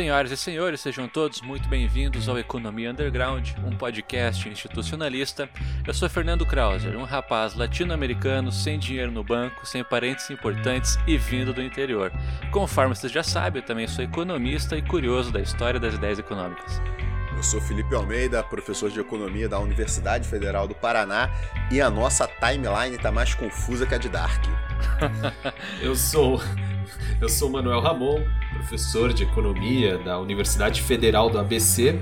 Senhoras e senhores, sejam todos muito bem-vindos ao Economia Underground, um podcast institucionalista. Eu sou Fernando Krauser, um rapaz latino-americano sem dinheiro no banco, sem parentes importantes e vindo do interior. Conforme vocês já sabem, eu também sou economista e curioso da história das ideias econômicas. Eu sou Felipe Almeida, professor de economia da Universidade Federal do Paraná, e a nossa timeline está mais confusa que a de Dark. eu sou eu sou Manuel Ramon, professor de economia da Universidade Federal do ABC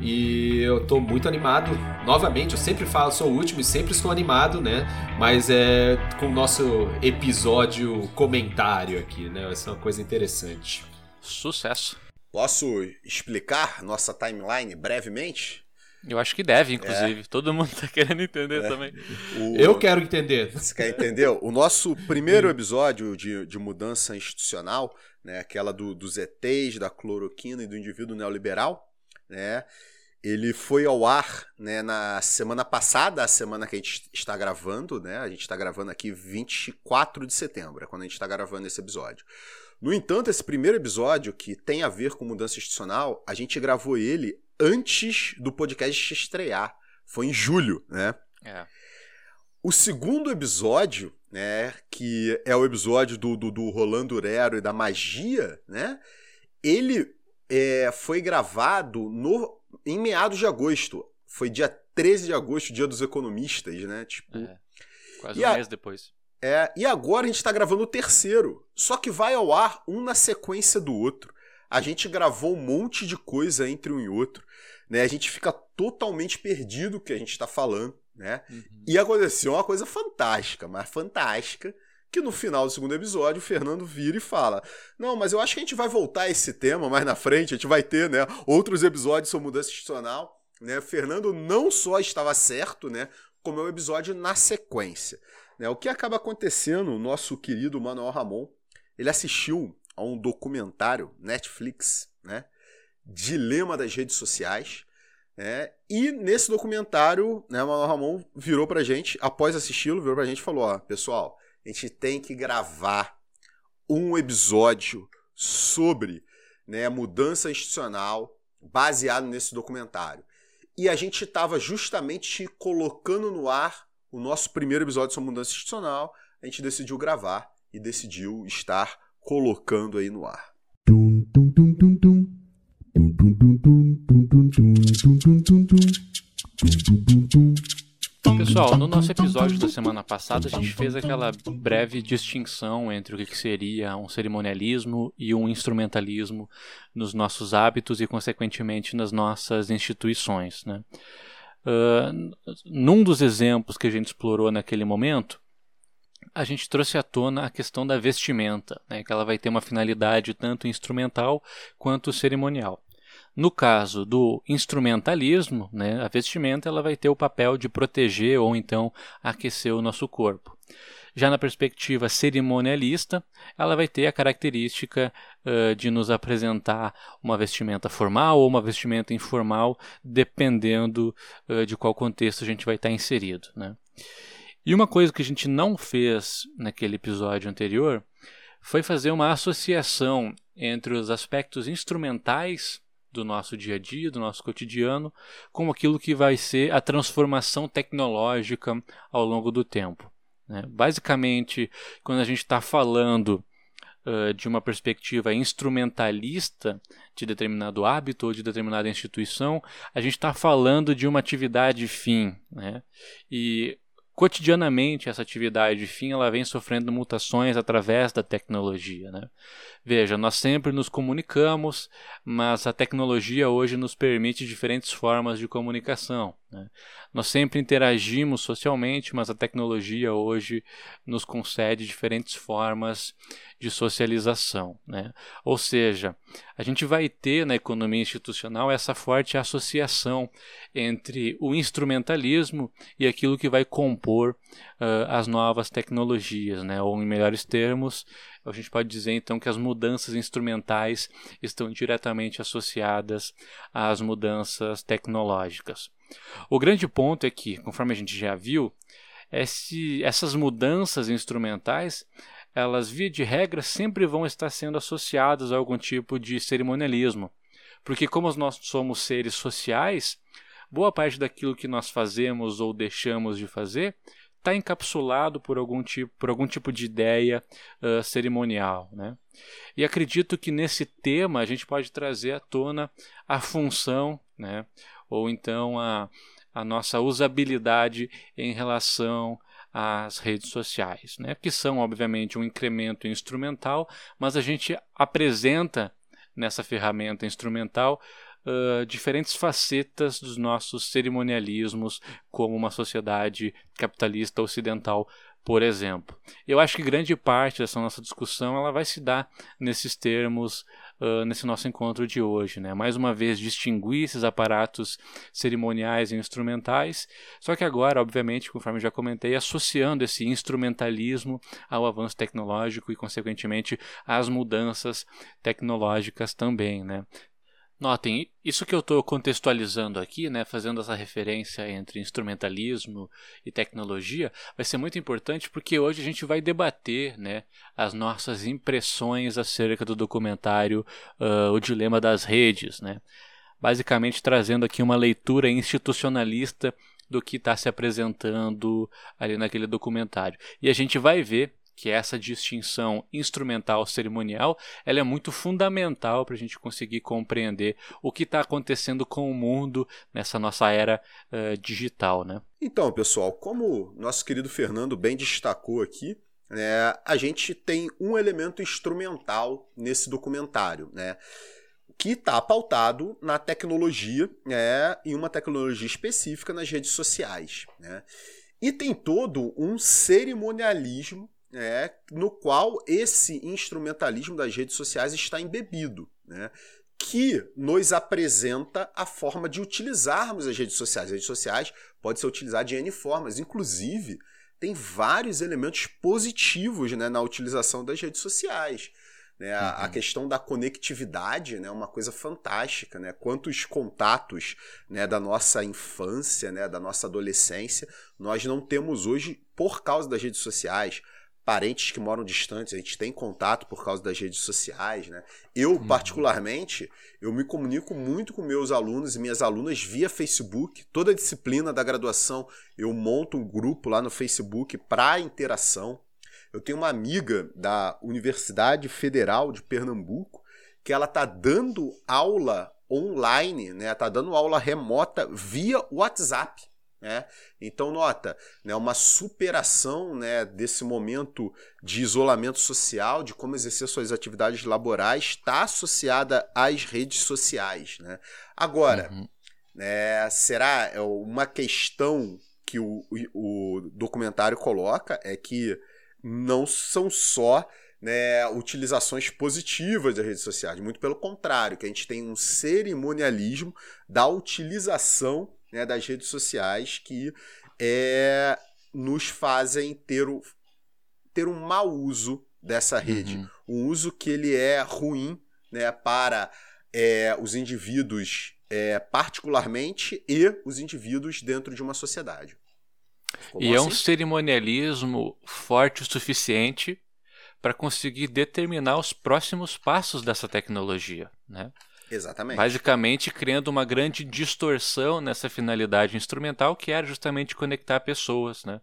e eu estou muito animado. Novamente, eu sempre falo, sou o último e sempre estou animado, né? Mas é com o nosso episódio comentário aqui, né? Vai ser uma coisa interessante. Sucesso! Posso explicar nossa timeline brevemente? Eu acho que deve, inclusive. É. Todo mundo tá querendo entender é. também. O... Eu quero entender. Você quer entender? O nosso primeiro episódio de, de mudança institucional, né, aquela do, dos ETs, da cloroquina e do indivíduo neoliberal, né, ele foi ao ar né, na semana passada, a semana que a gente está gravando, né? A gente está gravando aqui 24 de setembro, é quando a gente está gravando esse episódio. No entanto, esse primeiro episódio, que tem a ver com mudança institucional, a gente gravou ele antes do podcast estrear. Foi em julho, né? É. O segundo episódio, né, que é o episódio do, do, do Rolando Rero e da magia, né? Ele é, foi gravado no, em meados de agosto. Foi dia 13 de agosto, dia dos economistas, né? Tipo. É, quase um a, mês depois. É, e agora a gente está gravando o terceiro. Só que vai ao ar um na sequência do outro. A gente gravou um monte de coisa entre um e outro. Né? A gente fica totalmente perdido o que a gente está falando. Né? Uhum. E aconteceu uma coisa fantástica, mas fantástica, que no final do segundo episódio o Fernando vira e fala: Não, mas eu acho que a gente vai voltar a esse tema mais na frente, a gente vai ter né, outros episódios sobre mudança institucional. Né? Fernando não só estava certo, né, como é o episódio na sequência. Né? O que acaba acontecendo, o nosso querido Manuel Ramon, ele assistiu a um documentário Netflix, né? Dilema das redes sociais. Né? E nesse documentário, né, o Manuel Ramon virou pra gente, após assisti-lo, virou pra gente e falou: ó, pessoal, a gente tem que gravar um episódio sobre né, mudança institucional baseado nesse documentário. E a gente estava justamente colocando no ar o nosso primeiro episódio sobre mudança institucional, a gente decidiu gravar e decidiu estar colocando aí no ar. Pessoal, no nosso episódio da semana passada a gente fez aquela breve distinção entre o que seria um cerimonialismo e um instrumentalismo nos nossos hábitos e, consequentemente, nas nossas instituições. Né? Uh, num dos exemplos que a gente explorou naquele momento, a gente trouxe à tona a questão da vestimenta, né, que ela vai ter uma finalidade tanto instrumental quanto cerimonial. No caso do instrumentalismo, né, a vestimenta ela vai ter o papel de proteger ou então aquecer o nosso corpo. Já na perspectiva cerimonialista, ela vai ter a característica uh, de nos apresentar uma vestimenta formal ou uma vestimenta informal, dependendo uh, de qual contexto a gente vai estar inserido. Né? E uma coisa que a gente não fez naquele episódio anterior foi fazer uma associação entre os aspectos instrumentais do nosso dia a dia, do nosso cotidiano, com aquilo que vai ser a transformação tecnológica ao longo do tempo. Né? Basicamente, quando a gente está falando uh, de uma perspectiva instrumentalista de determinado hábito ou de determinada instituição, a gente está falando de uma atividade fim. Né? E cotidianamente essa atividade fim ela vem sofrendo mutações através da tecnologia. Né? Veja, nós sempre nos comunicamos, mas a tecnologia hoje nos permite diferentes formas de comunicação. Né? Nós sempre interagimos socialmente, mas a tecnologia hoje nos concede diferentes formas de socialização. Né? Ou seja, a gente vai ter na economia institucional essa forte associação entre o instrumentalismo e aquilo que vai compor uh, as novas tecnologias, né? ou em melhores termos, a gente pode dizer então que as mudanças instrumentais estão diretamente associadas às mudanças tecnológicas. O grande ponto é que, conforme a gente já viu, esse, essas mudanças instrumentais elas, via de regra, sempre vão estar sendo associadas a algum tipo de cerimonialismo. Porque, como nós somos seres sociais, boa parte daquilo que nós fazemos ou deixamos de fazer está encapsulado por algum tipo, por algum tipo de ideia uh, cerimonial. Né? E acredito que nesse tema a gente pode trazer à tona a função, né? Ou então a, a nossa usabilidade em relação às redes sociais, né? que são, obviamente, um incremento instrumental, mas a gente apresenta nessa ferramenta instrumental uh, diferentes facetas dos nossos cerimonialismos como uma sociedade capitalista ocidental por exemplo. Eu acho que grande parte dessa nossa discussão ela vai se dar nesses termos uh, nesse nosso encontro de hoje. Né? Mais uma vez, distinguir esses aparatos cerimoniais e instrumentais, só que agora, obviamente, conforme já comentei, associando esse instrumentalismo ao avanço tecnológico e, consequentemente, às mudanças tecnológicas também. Né? Notem, isso que eu estou contextualizando aqui, né, fazendo essa referência entre instrumentalismo e tecnologia, vai ser muito importante porque hoje a gente vai debater né, as nossas impressões acerca do documentário uh, O Dilema das Redes. Né? Basicamente trazendo aqui uma leitura institucionalista do que está se apresentando ali naquele documentário. E a gente vai ver que essa distinção instrumental cerimonial ela é muito fundamental para a gente conseguir compreender o que está acontecendo com o mundo nessa nossa era uh, digital, né? Então, pessoal, como nosso querido Fernando bem destacou aqui, né, a gente tem um elemento instrumental nesse documentário, né? que está pautado na tecnologia, né, em uma tecnologia específica nas redes sociais. Né? E tem todo um cerimonialismo é, no qual esse instrumentalismo das redes sociais está embebido, né? que nos apresenta a forma de utilizarmos as redes sociais. As redes sociais podem ser utilizadas de N formas, inclusive tem vários elementos positivos né, na utilização das redes sociais. Né? A, a, uhum. questão da conectividade é né, uma coisa fantástica. Né? Quantos contatos né, da nossa infância, né, da nossa adolescência, nós não temos hoje por causa das redes sociais parentes que moram distantes, a gente tem contato por causa das redes sociais, né? Eu, uhum. particularmente, eu me comunico muito com meus alunos e minhas alunas via Facebook. Toda disciplina da graduação, eu monto um grupo lá no Facebook para interação. Eu tenho uma amiga da Universidade Federal de Pernambuco que ela tá dando aula online, né? Tá dando aula remota via WhatsApp. Né? Então, nota, né, uma superação né, desse momento de isolamento social, de como exercer suas atividades laborais, está associada às redes sociais. Né? Agora, uhum. né, será é uma questão que o, o, o documentário coloca é que não são só né, utilizações positivas das redes sociais, muito pelo contrário, que a gente tem um cerimonialismo da utilização né, das redes sociais que é, nos fazem ter, o, ter um mau uso dessa rede. Uhum. Um uso que ele é ruim né, para é, os indivíduos é, particularmente e os indivíduos dentro de uma sociedade. Como e assim? é um assim? cerimonialismo forte o suficiente para conseguir determinar os próximos passos dessa tecnologia. Né? Exatamente. Basicamente criando uma grande distorção nessa finalidade instrumental que era justamente conectar pessoas, né?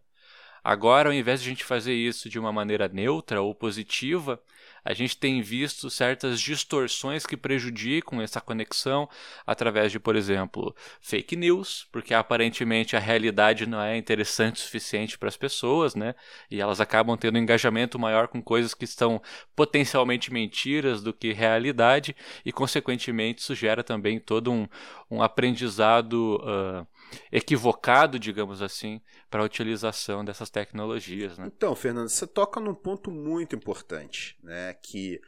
Agora, ao invés de a gente fazer isso de uma maneira neutra ou positiva, a gente tem visto certas distorções que prejudicam essa conexão através de, por exemplo, fake news, porque aparentemente a realidade não é interessante o suficiente para as pessoas, né? E elas acabam tendo um engajamento maior com coisas que estão potencialmente mentiras do que realidade, e consequentemente isso gera também todo um, um aprendizado. Uh, equivocado, digamos assim, para a utilização dessas tecnologias. Né? Então, Fernando, você toca num ponto muito importante, né? Que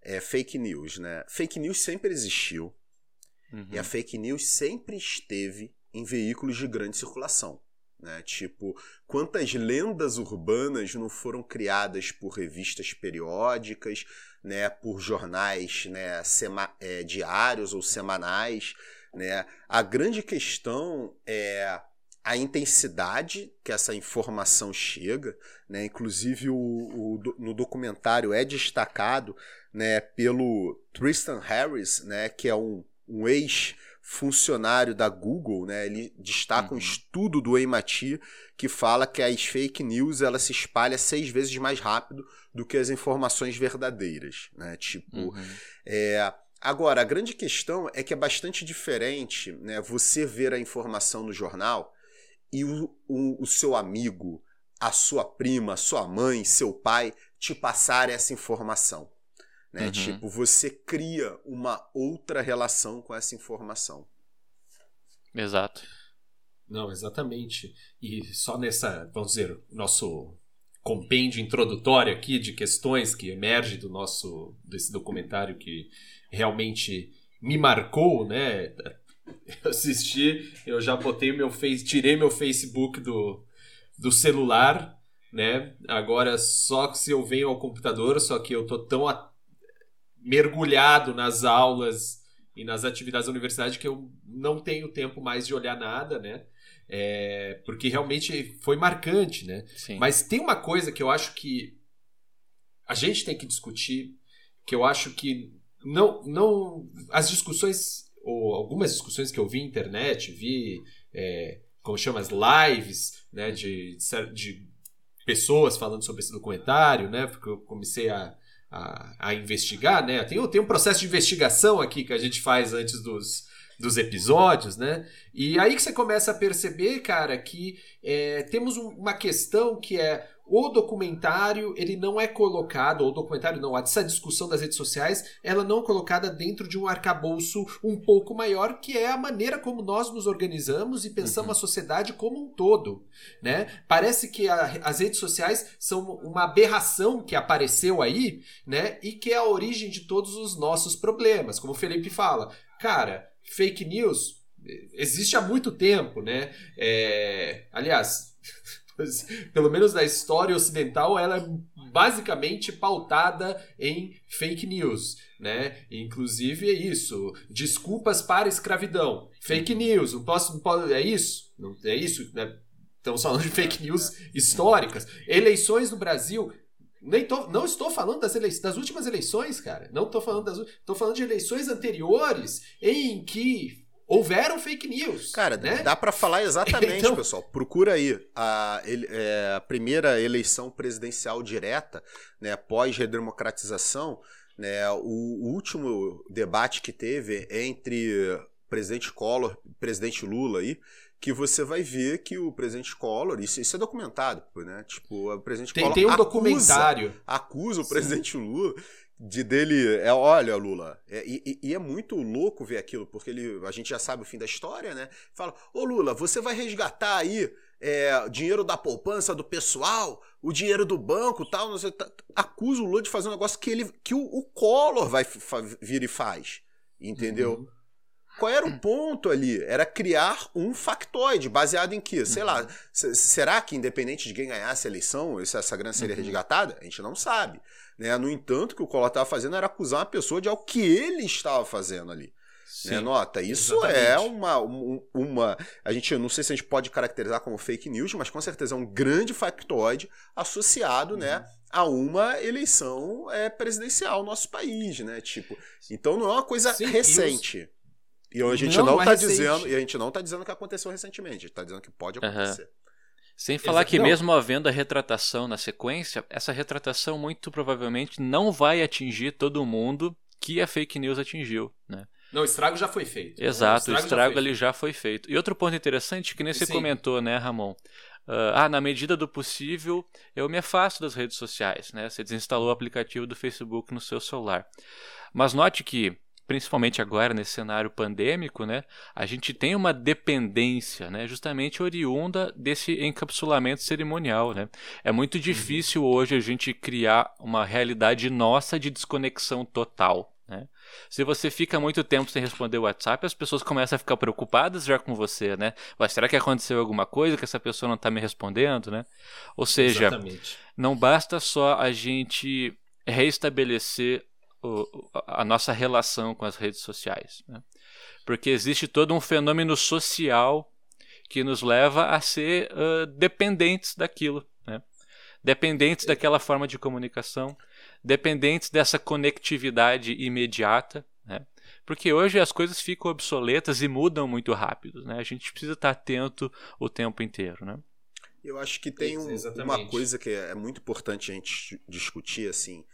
é fake news, né? Fake news sempre existiu uhum. e a fake news sempre esteve em veículos de grande circulação. Né? Tipo, quantas lendas urbanas não foram criadas por revistas periódicas, né? por jornais né? Sema é, diários ou semanais, né? A grande questão é a intensidade que essa informação chega, né? Inclusive o, o, no documentário é destacado, né, pelo Tristan Harris, né, que é um, um ex funcionário da Google, né? Ele destaca uhum. um estudo do Emati que fala que as fake news ela se espalha seis vezes mais rápido do que as informações verdadeiras, né? Tipo, uhum. é, agora a grande questão é que é bastante diferente, né? Você ver a informação no jornal e o, o, o seu amigo, a sua prima, sua mãe, seu pai te passar essa informação. Né? Uhum. Tipo, você cria uma outra relação com essa informação. Exato. Não, exatamente. E só nessa, vamos dizer, nosso compêndio introdutório aqui de questões que emerge do nosso desse documentário que realmente me marcou, né? Eu assisti, eu já botei meu face, tirei meu Facebook do, do celular, né? Agora só se eu venho ao computador, só que eu tô tão mergulhado nas aulas e nas atividades da universidade que eu não tenho tempo mais de olhar nada, né? É, porque realmente foi marcante, né? Sim. Mas tem uma coisa que eu acho que a gente tem que discutir, que eu acho que não, não as discussões ou algumas discussões que eu vi na internet, vi é, como chama as lives, né, de, de pessoas falando sobre esse documentário, né? Porque eu comecei a a, a investigar, né? Tem, tem um processo de investigação aqui que a gente faz antes dos, dos episódios, né? E aí que você começa a perceber, cara, que é, temos um, uma questão que é o documentário ele não é colocado, ou o documentário não, essa discussão das redes sociais, ela não é colocada dentro de um arcabouço um pouco maior, que é a maneira como nós nos organizamos e pensamos uhum. a sociedade como um todo, né? Parece que a, as redes sociais são uma aberração que apareceu aí, né? E que é a origem de todos os nossos problemas, como o Felipe fala. Cara, fake news existe há muito tempo, né? É, aliás, pelo menos na história ocidental, ela é basicamente pautada em fake news, né? Inclusive é isso, desculpas para escravidão, fake news, não posso, não posso é isso, não é isso, né? Estamos falando de fake news históricas. Eleições no Brasil, nem tô, não estou falando das, eleições, das últimas eleições, cara. Não estou falando das, estou falando de eleições anteriores em que houveram fake news. Cara, né? dá para falar exatamente, então... pessoal. Procura aí a, é, a, primeira eleição presidencial direta, né, pós-redemocratização, né, o, o, último debate que teve entre presidente Collor e presidente Lula aí, que você vai ver que o presidente Collor, isso, isso é documentado, né? Tipo, o presidente tem, Collor tem um acusa, documentário. acusa o presidente Lula de dele é olha Lula é, e, e, é muito louco ver aquilo porque ele a gente já sabe o fim da história né fala ô Lula você vai resgatar aí é, dinheiro da poupança do pessoal o dinheiro do banco tal não sei, tá, acusa o Lula de fazer um negócio que ele que o, o Collor vai vir e faz entendeu uhum. Qual era o ponto ali? Era criar um factoide baseado em quê? Sei uhum. lá. Será que, independente de quem ganhasse a eleição, essa grana seria uhum. resgatada? A gente não sabe. Né? No entanto, o que o Collor estava fazendo era acusar uma pessoa de algo que ele estava fazendo ali. Né? Nota, isso exatamente. é uma, uma. A gente não sei se a gente pode caracterizar como fake news, mas com certeza é um grande factoide associado, né, uhum. né? A uma eleição é, presidencial no nosso país, né? Tipo, então não é uma coisa Sim, recente. E a gente não, não tá dizendo, e a gente não está dizendo que aconteceu recentemente, a gente está dizendo que pode acontecer. Uhum. Sem falar Exato. que não. mesmo havendo a retratação na sequência, essa retratação muito provavelmente não vai atingir todo mundo que a fake news atingiu, né? Não, o estrago já foi feito. Exato, o estrago, o estrago já ali já foi feito. E outro ponto interessante que nem você comentou, né, Ramon? Uh, ah, na medida do possível, eu me afasto das redes sociais, né? Você desinstalou o aplicativo do Facebook no seu celular. Mas note que principalmente agora nesse cenário pandêmico, né, a gente tem uma dependência, né, justamente oriunda desse encapsulamento cerimonial, né. É muito uhum. difícil hoje a gente criar uma realidade nossa de desconexão total. Né? Se você fica muito tempo sem responder o WhatsApp, as pessoas começam a ficar preocupadas já com você, né? Mas será que aconteceu alguma coisa que essa pessoa não está me respondendo, né? Ou seja, Exatamente. não basta só a gente reestabelecer o, a nossa relação com as redes sociais. Né? Porque existe todo um fenômeno social que nos leva a ser uh, dependentes daquilo, né? dependentes daquela forma de comunicação, dependentes dessa conectividade imediata, né? porque hoje as coisas ficam obsoletas e mudam muito rápido. Né? A gente precisa estar atento o tempo inteiro. Né? Eu acho que tem um, uma coisa que é muito importante a gente discutir, assim,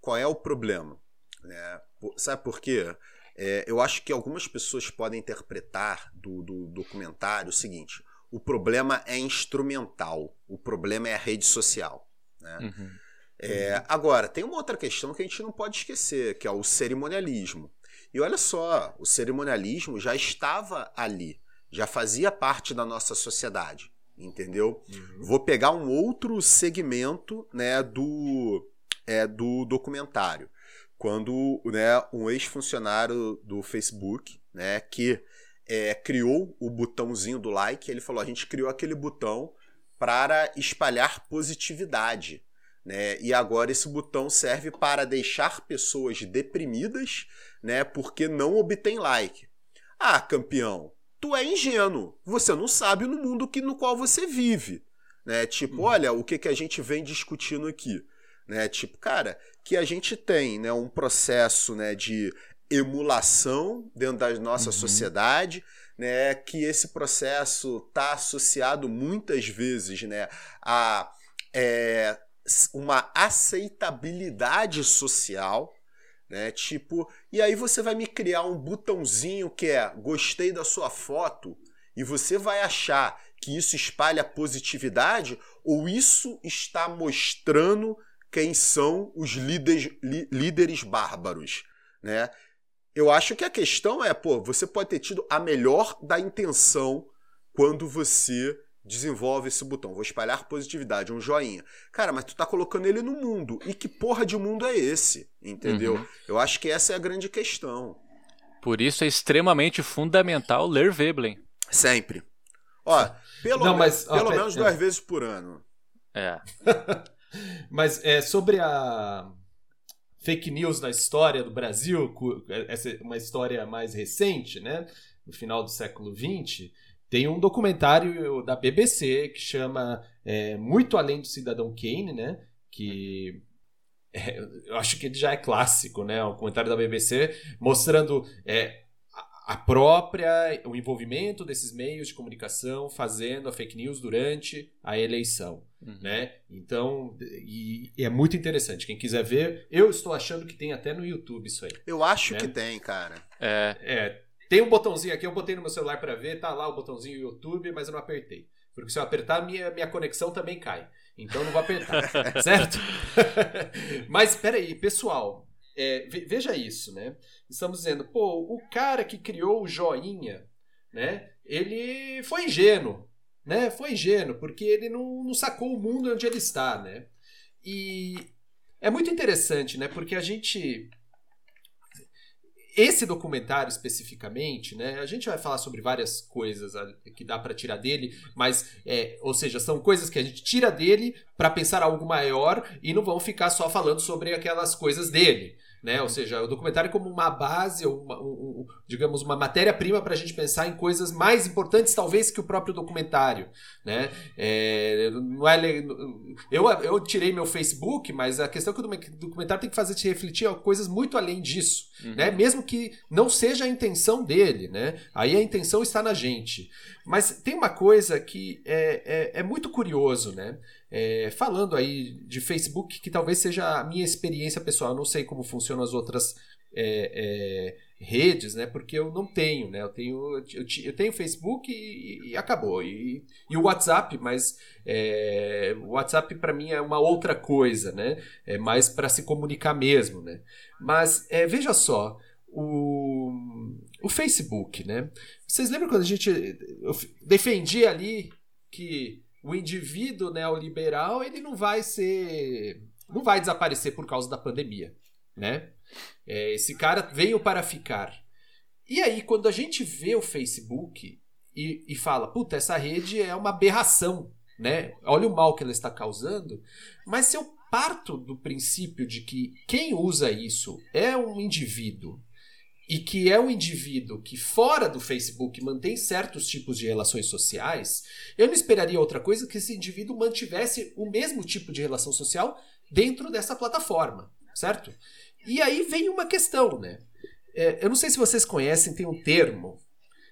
qual é o problema? Né? Sabe por quê? É, eu acho que algumas pessoas podem interpretar do, do documentário o seguinte: o problema é instrumental, o problema é a rede social. Né? Uhum. É, agora, tem uma outra questão que a gente não pode esquecer, que é o cerimonialismo. E olha só, o cerimonialismo já estava ali, já fazia parte da nossa sociedade entendeu? Uhum. Vou pegar um outro segmento né, do, é, do documentário. Quando né, um ex-funcionário do Facebook, né, que é, criou o botãozinho do like, ele falou: a gente criou aquele botão para espalhar positividade. Né? E agora esse botão serve para deixar pessoas deprimidas né, porque não obtém like. Ah, campeão, tu é ingênuo. Você não sabe no mundo que, no qual você vive. Né? Tipo, hum. olha o que, que a gente vem discutindo aqui. Né? Tipo, cara, que a gente tem né, um processo né, de emulação dentro da nossa uhum. sociedade, né, que esse processo está associado muitas vezes né, a é, uma aceitabilidade social, né? Tipo, e aí você vai me criar um botãozinho que é gostei da sua foto e você vai achar que isso espalha positividade ou isso está mostrando quem são os líderes, líderes bárbaros, né? Eu acho que a questão é, pô, você pode ter tido a melhor da intenção quando você desenvolve esse botão. Vou espalhar positividade, um joinha. Cara, mas tu tá colocando ele no mundo. E que porra de mundo é esse? Entendeu? Uhum. Eu acho que essa é a grande questão. Por isso é extremamente fundamental ler Veblen. Sempre. Ó, pelo, Não, mas, ó, pelo menos duas é. vezes por ano. É. mas é, sobre a fake news na história do Brasil, essa é uma história mais recente, né? No final do século XX, tem um documentário da BBC que chama é, Muito Além do Cidadão Kane, né? Que é, eu acho que ele já é clássico, né? Um comentário da BBC mostrando é, a própria, o envolvimento desses meios de comunicação fazendo a fake news durante a eleição, uhum. né? Então, e, e, é muito interessante. Quem quiser ver, eu estou achando que tem até no YouTube isso aí. Eu acho né? que tem, cara. É, é tem um botãozinho aqui, eu botei no meu celular para ver, tá lá o botãozinho YouTube, mas eu não apertei. Porque se eu apertar, minha, minha conexão também cai. Então eu não vou apertar, certo? mas peraí, pessoal, é, veja isso, né? Estamos dizendo, pô, o cara que criou o joinha, né? Ele foi ingênuo, né? Foi ingênuo, porque ele não, não sacou o mundo onde ele está, né? E é muito interessante, né? Porque a gente esse documentário especificamente, né? A gente vai falar sobre várias coisas que dá para tirar dele, mas, é, ou seja, são coisas que a gente tira dele para pensar algo maior e não vão ficar só falando sobre aquelas coisas dele né? Ou seja, o documentário como uma base, uma, um, digamos, uma matéria-prima para a gente pensar em coisas mais importantes, talvez, que o próprio documentário, né? É, não é, eu, eu tirei meu Facebook, mas a questão é que o documentário tem que fazer te refletir coisas muito além disso, uhum. né? Mesmo que não seja a intenção dele, né? Aí a intenção está na gente. Mas tem uma coisa que é, é, é muito curioso, né? É, falando aí de Facebook, que talvez seja a minha experiência pessoal, eu não sei como funcionam as outras é, é, redes, né? Porque eu não tenho, né? Eu tenho, eu, eu tenho Facebook e, e acabou. E, e, o WhatsApp, mas é, o WhatsApp para mim é uma outra coisa, né? É mais para se comunicar mesmo, né? Mas é, veja só, o, o Facebook, né? Vocês lembram quando a gente defendia ali que o indivíduo neoliberal ele não vai ser. não vai desaparecer por causa da pandemia. Né? É, esse cara veio para ficar. E aí, quando a gente vê o Facebook e, e fala, puta, essa rede é uma aberração, né? Olha o mal que ela está causando. Mas se eu parto do princípio de que quem usa isso é um indivíduo e que é um indivíduo que fora do Facebook mantém certos tipos de relações sociais, eu não esperaria outra coisa que esse indivíduo mantivesse o mesmo tipo de relação social dentro dessa plataforma, certo? E aí vem uma questão, né? É, eu não sei se vocês conhecem, tem um termo,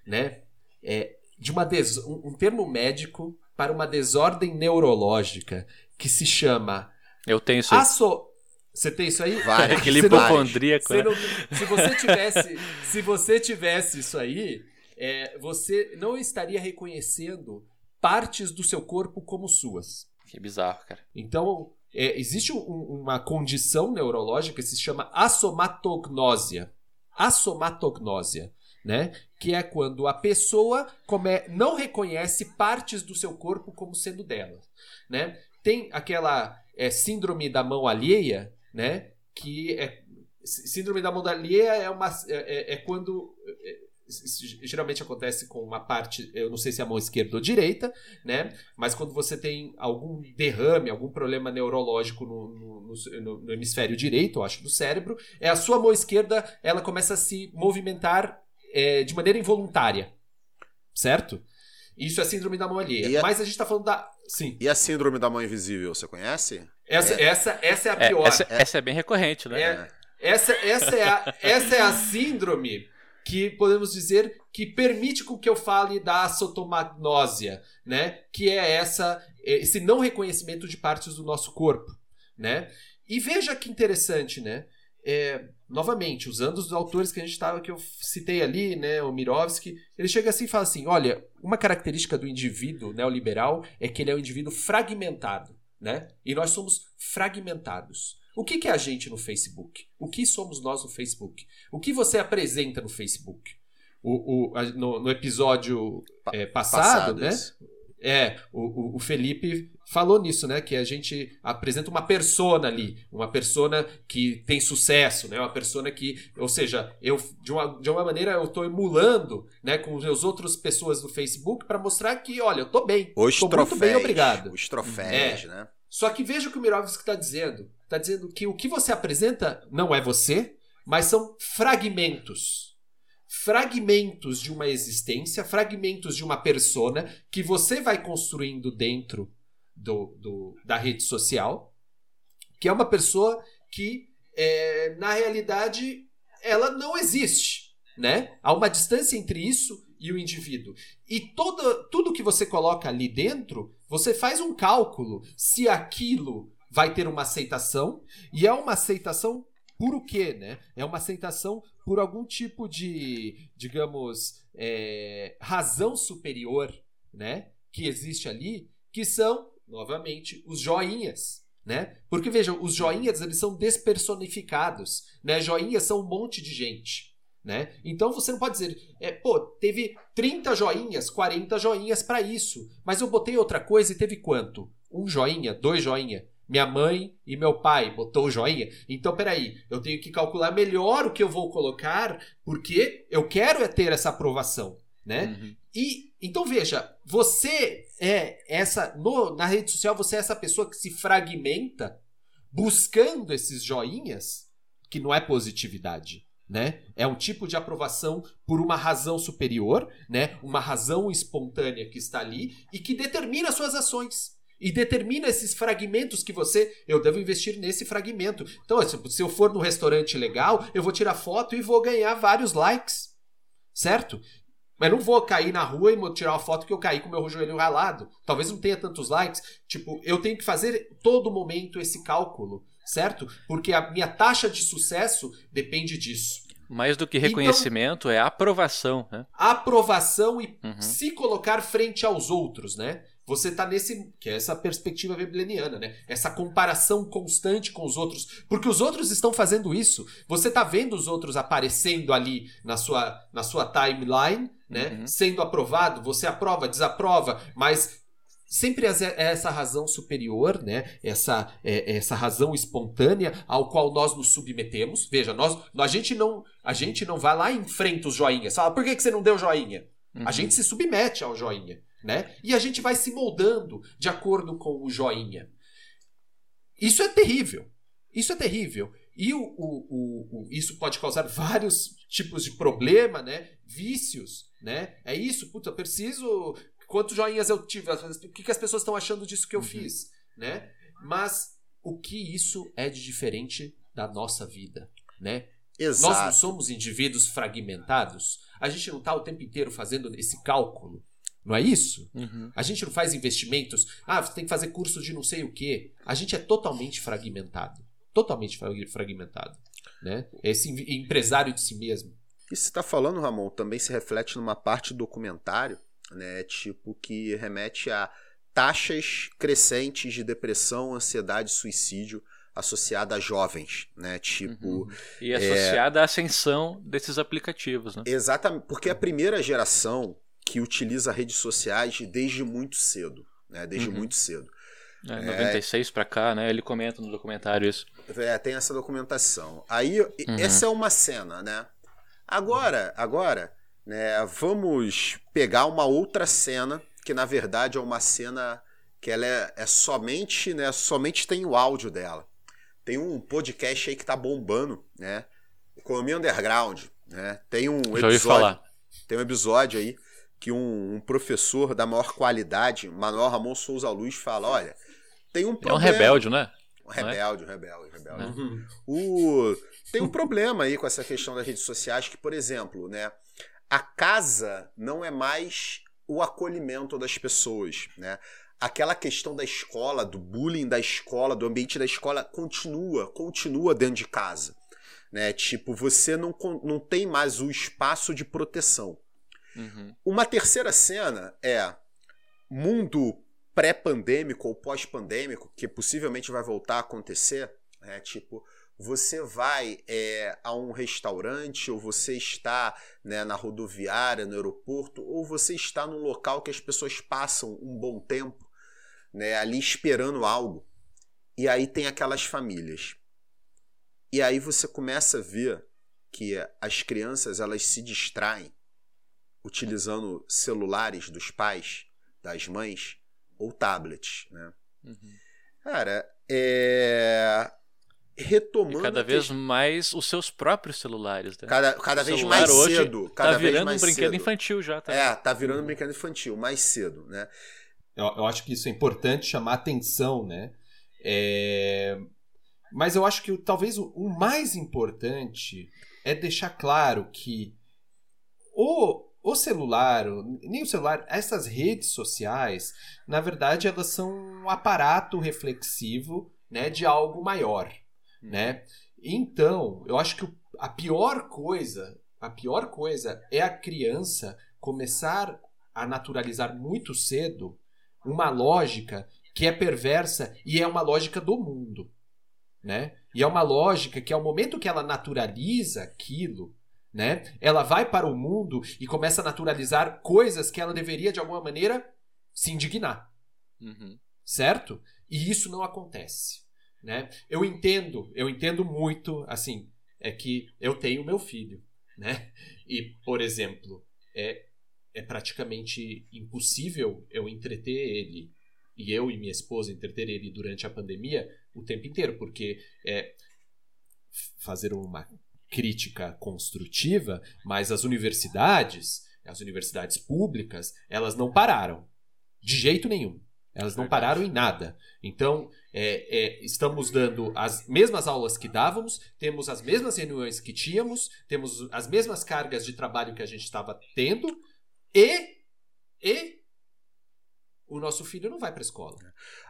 né? É, de uma des... um, termo médico para uma desordem neurológica que se chama eu tenho isso. Asso... Você tem isso aí? Vai, aquele hipocondríaco. Não, se você tivesse, se você tivesse isso aí, é, você não estaria reconhecendo partes do seu corpo como suas. Que bizarro, cara. Então, é, existe um, uma condição neurológica que se chama assomatognosia. Assomatognosia, né? Que é quando a pessoa come, não reconhece partes do seu corpo como sendo dela, né? Tem aquela é, síndrome da mão alheia, né? Que é síndrome da mão alheia é uma é, é, é quando é, geralmente acontece com uma parte, eu não sei se é a mão esquerda ou direita, né? Mas quando você tem algum derrame, algum problema neurológico no, no, no, no hemisfério direito, eu acho, do cérebro, é a sua mão esquerda, ela começa a se movimentar é, de maneira involuntária, certo? Isso é síndrome da mão alheia. A... Mas a gente está falando da. Sim. E a síndrome da mão invisível, você conhece? Essa é, essa, essa é a pior. É, essa, essa, é bem recorrente, né? É, essa, essa, é a, essa é a síndrome que podemos dizer que permite com que eu fale da sotomagnósia, né? Que é essa esse não reconhecimento de partes do nosso corpo, né? E veja que interessante, né? É, novamente, usando os autores que a gente estava que eu citei ali, né, o Mirovski, ele chega assim e fala assim: olha, uma característica do indivíduo neoliberal é que ele é um indivíduo fragmentado, né? E nós somos fragmentados. O que, que é a gente no Facebook? O que somos nós no Facebook? O que você apresenta no Facebook? O, o, no, no episódio é, passado, né? É, o, o, Felipe falou nisso, né? Que a gente apresenta uma persona ali, uma persona que tem sucesso, né? Uma persona que, ou seja, eu de uma, de uma maneira eu estou emulando, né, com as outras pessoas do Facebook para mostrar que, olha, eu tô bem, os tô troféus, muito bem, obrigado. Os troféus, é. né? Só que veja o que o Mirovski está dizendo. Está dizendo que o que você apresenta não é você, mas são fragmentos. Fragmentos de uma existência, fragmentos de uma persona que você vai construindo dentro do, do da rede social, que é uma pessoa que, é, na realidade, ela não existe. Né? Há uma distância entre isso e o indivíduo. E todo, tudo que você coloca ali dentro, você faz um cálculo se aquilo vai ter uma aceitação, e é uma aceitação por o quê, né? É uma aceitação por algum tipo de, digamos, é, razão superior, né? Que existe ali, que são, novamente, os joinhas, né? Porque vejam, os joinhas eles são despersonificados, né? Joinhas são um monte de gente. Né? Então você não pode dizer, é, pô, teve 30 joinhas, 40 joinhas para isso, mas eu botei outra coisa e teve quanto? Um joinha, dois joinha. Minha mãe e meu pai botou joinha. Então, peraí, eu tenho que calcular melhor o que eu vou colocar, porque eu quero é ter essa aprovação, né? Uhum. E então veja, você é essa no, na rede social você é essa pessoa que se fragmenta buscando esses joinhas, que não é positividade né? É um tipo de aprovação por uma razão superior, né? Uma razão espontânea que está ali e que determina suas ações. E determina esses fragmentos que você. Eu devo investir nesse fragmento. Então, se eu for no restaurante legal, eu vou tirar foto e vou ganhar vários likes. Certo? Mas não vou cair na rua e tirar uma foto que eu caí com meu joelho ralado. Talvez não tenha tantos likes. Tipo, eu tenho que fazer todo momento esse cálculo certo? Porque a minha taxa de sucesso depende disso. Mais do que então, reconhecimento, então, é aprovação. Né? Aprovação e uhum. se colocar frente aos outros, né? Você está nesse. que é essa perspectiva webleniana, né? Essa comparação constante com os outros. Porque os outros estão fazendo isso. Você está vendo os outros aparecendo ali na sua, na sua timeline, né? Uhum. Sendo aprovado, você aprova, desaprova, mas sempre é essa razão superior, né? Essa, é, essa razão espontânea ao qual nós nos submetemos. Veja, nós, a gente não, a gente não vai lá e enfrenta os joinhas. Fala, por que, que você não deu joinha? Uhum. A gente se submete ao joinha, né? E a gente vai se moldando de acordo com o joinha. Isso é terrível. Isso é terrível. E o, o, o, isso pode causar vários tipos de problema, né? Vícios, né? É isso, puta, eu preciso. Quantos joinhas eu tive? O que, que as pessoas estão achando disso que eu uhum. fiz, né? Mas o que isso é de diferente da nossa vida, né? Exato. Nós não somos indivíduos fragmentados. A gente não está o tempo inteiro fazendo esse cálculo. Não é isso? Uhum. A gente não faz investimentos. Ah, você tem que fazer curso de não sei o quê. A gente é totalmente fragmentado. Totalmente fragmentado. Né? Esse empresário de si mesmo. E você está falando, Ramon, também se reflete numa parte do documentário, né? Tipo, que remete a taxas crescentes de depressão, ansiedade, suicídio associada a jovens, né? Tipo. Uhum. E associada é... à ascensão desses aplicativos, né? Exatamente, porque é a primeira geração que utiliza redes sociais desde muito cedo, né? Desde uhum. muito cedo. É, 96 é... para cá, né? Ele comenta no documentário isso. É, tem essa documentação. Aí, uhum. essa é uma cena, né? Agora, agora, né? Vamos pegar uma outra cena que na verdade é uma cena que ela é, é somente, né? Somente tem o áudio dela. Tem um podcast aí que tá bombando, né? Economia Underground, né? Tem um Já episódio, falar. tem um episódio aí que um, um, professor da maior qualidade, Manuel Ramon Souza Luz, fala: olha, tem um problema. É um rebelde, né? Um rebelde, um rebelde, um rebelde. Uhum. O, tem um problema aí com essa questão das redes sociais, que, por exemplo, né? A casa não é mais o acolhimento das pessoas, né? aquela questão da escola, do bullying da escola, do ambiente da escola, continua, continua dentro de casa. Né? Tipo, você não, não tem mais o espaço de proteção. Uhum. Uma terceira cena é mundo pré-pandêmico ou pós-pandêmico, que possivelmente vai voltar a acontecer, né? tipo, você vai é, a um restaurante, ou você está né, na rodoviária, no aeroporto, ou você está num local que as pessoas passam um bom tempo, né, ali esperando algo. E aí tem aquelas famílias. E aí você começa a ver que as crianças elas se distraem utilizando celulares dos pais, das mães ou tablets, né? Uhum. Cara, é retomando. E cada vez que... mais os seus próprios celulares. Né? Cada, cada vez mais cedo. Cada tá virando um brinquedo cedo. infantil já. Tá? É, tá virando um brinquedo infantil, mais cedo, né? Eu, eu acho que isso é importante chamar atenção, né? É... Mas eu acho que talvez o, o mais importante é deixar claro que o, o celular, nem o celular, essas redes sociais, na verdade, elas são um aparato reflexivo né, de algo maior. Hum. Né? Então, eu acho que a pior coisa, a pior coisa é a criança começar a naturalizar muito cedo uma lógica que é perversa e é uma lógica do mundo, né? E é uma lógica que ao momento que ela naturaliza aquilo, né? Ela vai para o mundo e começa a naturalizar coisas que ela deveria de alguma maneira se indignar, uhum. certo? E isso não acontece, né? Eu entendo, eu entendo muito, assim, é que eu tenho meu filho, né? E por exemplo, é é praticamente impossível eu entreter ele e eu e minha esposa entreter ele durante a pandemia o tempo inteiro, porque é fazer uma crítica construtiva, mas as universidades, as universidades públicas, elas não pararam de jeito nenhum. Elas não pararam em nada. Então, é, é, estamos dando as mesmas aulas que dávamos, temos as mesmas reuniões que tínhamos, temos as mesmas cargas de trabalho que a gente estava tendo, e, e o nosso filho não vai para escola.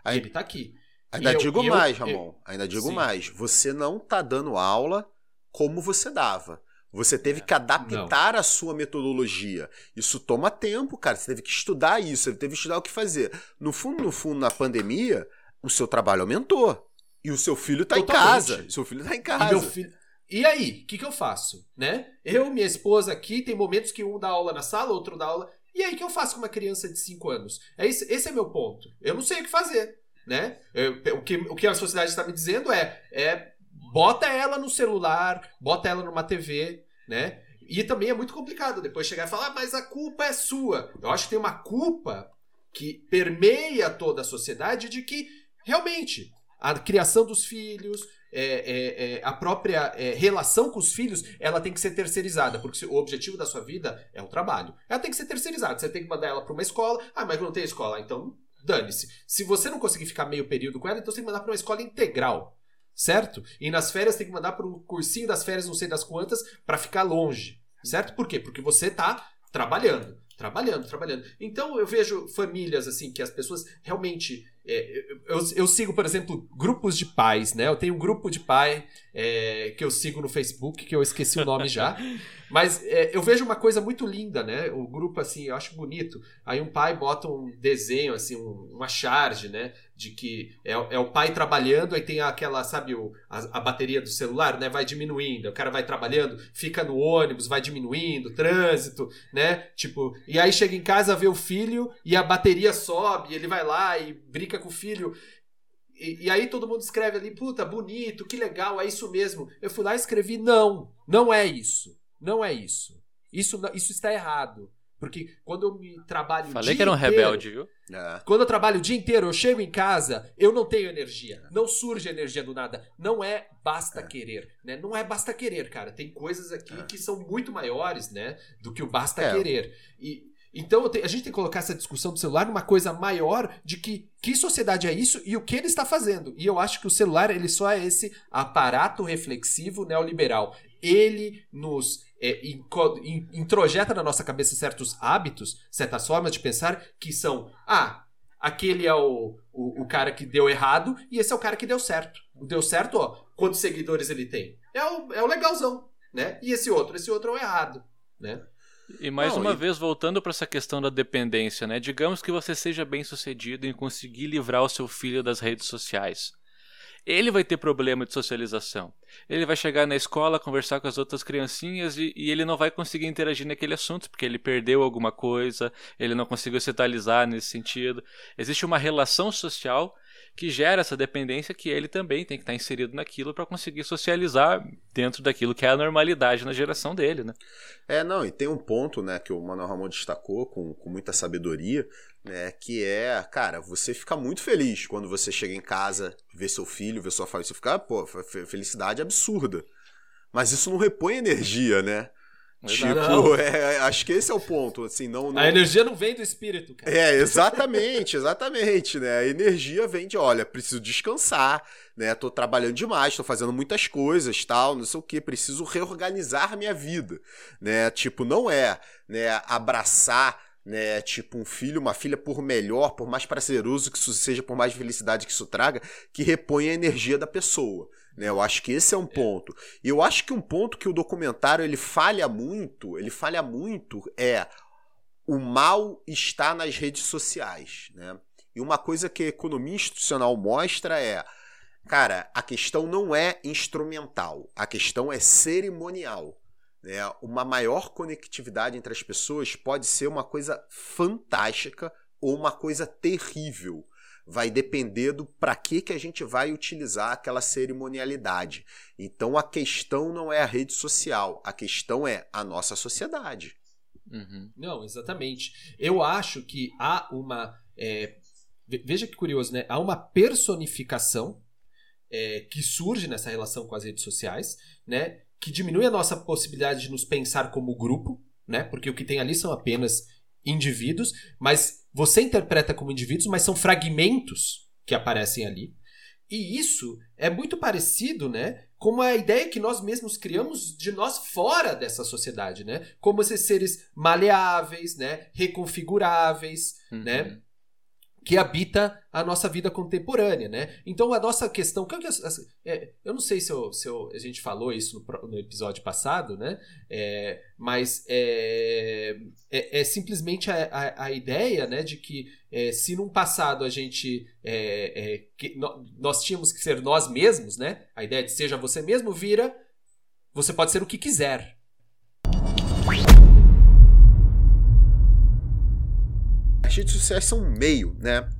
Aí, ele está aqui. Ainda digo eu, mais, eu, Ramon. Eu, ainda digo sim. mais. Você não está dando aula como você dava. Você teve é, que adaptar não. a sua metodologia. Isso toma tempo, cara. Você teve que estudar isso, você teve que estudar o que fazer. No fundo, no fundo, na pandemia, o seu trabalho aumentou. E o seu filho está em casa. Seu filho está em casa. E, e aí, o que, que eu faço? Né? Eu, minha esposa aqui, tem momentos que um dá aula na sala, outro dá aula. E aí, o que eu faço com uma criança de 5 anos? É esse, esse é meu ponto. Eu não sei o que fazer. Né? Eu, o, que, o que a sociedade está me dizendo é, é bota ela no celular, bota ela numa TV, né? E também é muito complicado depois chegar e falar, ah, mas a culpa é sua. Eu acho que tem uma culpa que permeia toda a sociedade de que realmente a criação dos filhos, é, é, é, a própria é, relação com os filhos ela tem que ser terceirizada, porque o objetivo da sua vida é o trabalho. Ela tem que ser terceirizada. Você tem que mandar ela para uma escola. Ah, mas não tem escola. Então, dane-se. Se você não conseguir ficar meio período com ela, então você tem que mandar para uma escola integral. Certo? E nas férias tem que mandar para o cursinho das férias, não sei das quantas, para ficar longe. Certo? Por quê? Porque você está trabalhando. Trabalhando, trabalhando. Então eu vejo famílias assim que as pessoas realmente é, eu, eu, sigo, por exemplo, grupos de pais, né? Eu tenho um grupo de pai é, que eu sigo no Facebook, que eu esqueci o nome já. Mas é, eu vejo uma coisa muito linda, né? O grupo, assim, eu acho bonito. Aí um pai bota um desenho, assim, um, uma charge, né? De que é, é, o pai trabalhando, aí tem aquela, sabe, o, a, a, bateria do celular, né? Vai diminuindo. O cara vai trabalhando, fica no ônibus, vai diminuindo, trânsito, né? Tipo, e aí chega em casa, vê o filho e a bateria sobe, ele vai lá e brinca com o filho. E, e, aí todo mundo escreve ali, puta, bonito, que legal, é isso mesmo. Eu fui lá e escrevi, não, não é isso. Não é isso. Isso, isso está errado. Porque quando eu me trabalho Falei que era um inteiro, rebelde, viu? É. Quando eu trabalho o dia inteiro, eu chego em casa, eu não tenho energia. Não surge energia do nada. Não é basta é. querer, né? Não é basta querer, cara. Tem coisas aqui é. que são muito maiores, né? Do que o basta é. querer. E, então a gente tem que colocar essa discussão do celular numa coisa maior de que que sociedade é isso e o que ele está fazendo. E eu acho que o celular ele só é esse aparato reflexivo neoliberal. Ele nos é, introjeta na nossa cabeça certos hábitos, certas formas de pensar que são, ah, aquele é o, o, o, cara que deu errado e esse é o cara que deu certo. O deu certo, ó, quantos seguidores ele tem? É o, é o legalzão, né? E esse outro, esse outro é o errado, né? E mais Não, uma e... vez, voltando para essa questão da dependência, né? Digamos que você seja bem sucedido em conseguir livrar o seu filho das redes sociais ele vai ter problema de socialização. Ele vai chegar na escola, conversar com as outras criancinhas e, e, ele não vai conseguir interagir naquele assunto, porque ele perdeu alguma coisa, ele não conseguiu se atualizar nesse sentido. Existe uma relação social que gera essa dependência que ele também tem que estar inserido naquilo para conseguir socializar dentro daquilo que é a normalidade na geração dele, né? É, não, e tem um ponto, né, que o Manuel Ramon destacou com, com muita sabedoria, né, que é, cara, você fica muito feliz quando você chega em casa, vê seu filho, vê sua família, você fica, pô, felicidade absurda. Mas isso não repõe energia, né? Tipo, é, acho que esse é o ponto, assim, não, não, A energia não vem do espírito, cara. É, exatamente, exatamente, né? A energia vem de, olha, preciso descansar, né? Tô trabalhando demais, tô fazendo muitas coisas, tal, não sei o que, preciso reorganizar minha vida, né? Tipo, não é, né, abraçar né, tipo um filho, uma filha, por melhor, por mais prazeroso que isso seja, por mais felicidade que isso traga, que repõe a energia da pessoa. Né? Eu acho que esse é um ponto. E eu acho que um ponto que o documentário ele falha muito, ele falha muito é o mal está nas redes sociais, né? E uma coisa que a economia institucional mostra é, cara, a questão não é instrumental, a questão é cerimonial. Né? Uma maior conectividade entre as pessoas pode ser uma coisa fantástica ou uma coisa terrível vai depender do para que, que a gente vai utilizar aquela cerimonialidade. Então a questão não é a rede social, a questão é a nossa sociedade. Uhum. Não, exatamente. Eu acho que há uma. É, veja que curioso, né? Há uma personificação é, que surge nessa relação com as redes sociais, né? Que diminui a nossa possibilidade de nos pensar como grupo, né? Porque o que tem ali são apenas indivíduos, mas você interpreta como indivíduos, mas são fragmentos que aparecem ali. E isso é muito parecido, né, com a ideia que nós mesmos criamos de nós fora dessa sociedade, né? Como esses seres maleáveis, né, reconfiguráveis, uhum. né? Que habita a nossa vida contemporânea, né? Então a nossa questão, é, é, eu não sei se, eu, se eu, a gente falou isso no, no episódio passado, né? É, mas é, é, é simplesmente a, a, a, ideia, né, de que é, se num passado a gente que, nós tínhamos que ser nós mesmos, né? A ideia de seja você mesmo vira, você pode ser o que quiser, as redes sociais são um meio, né?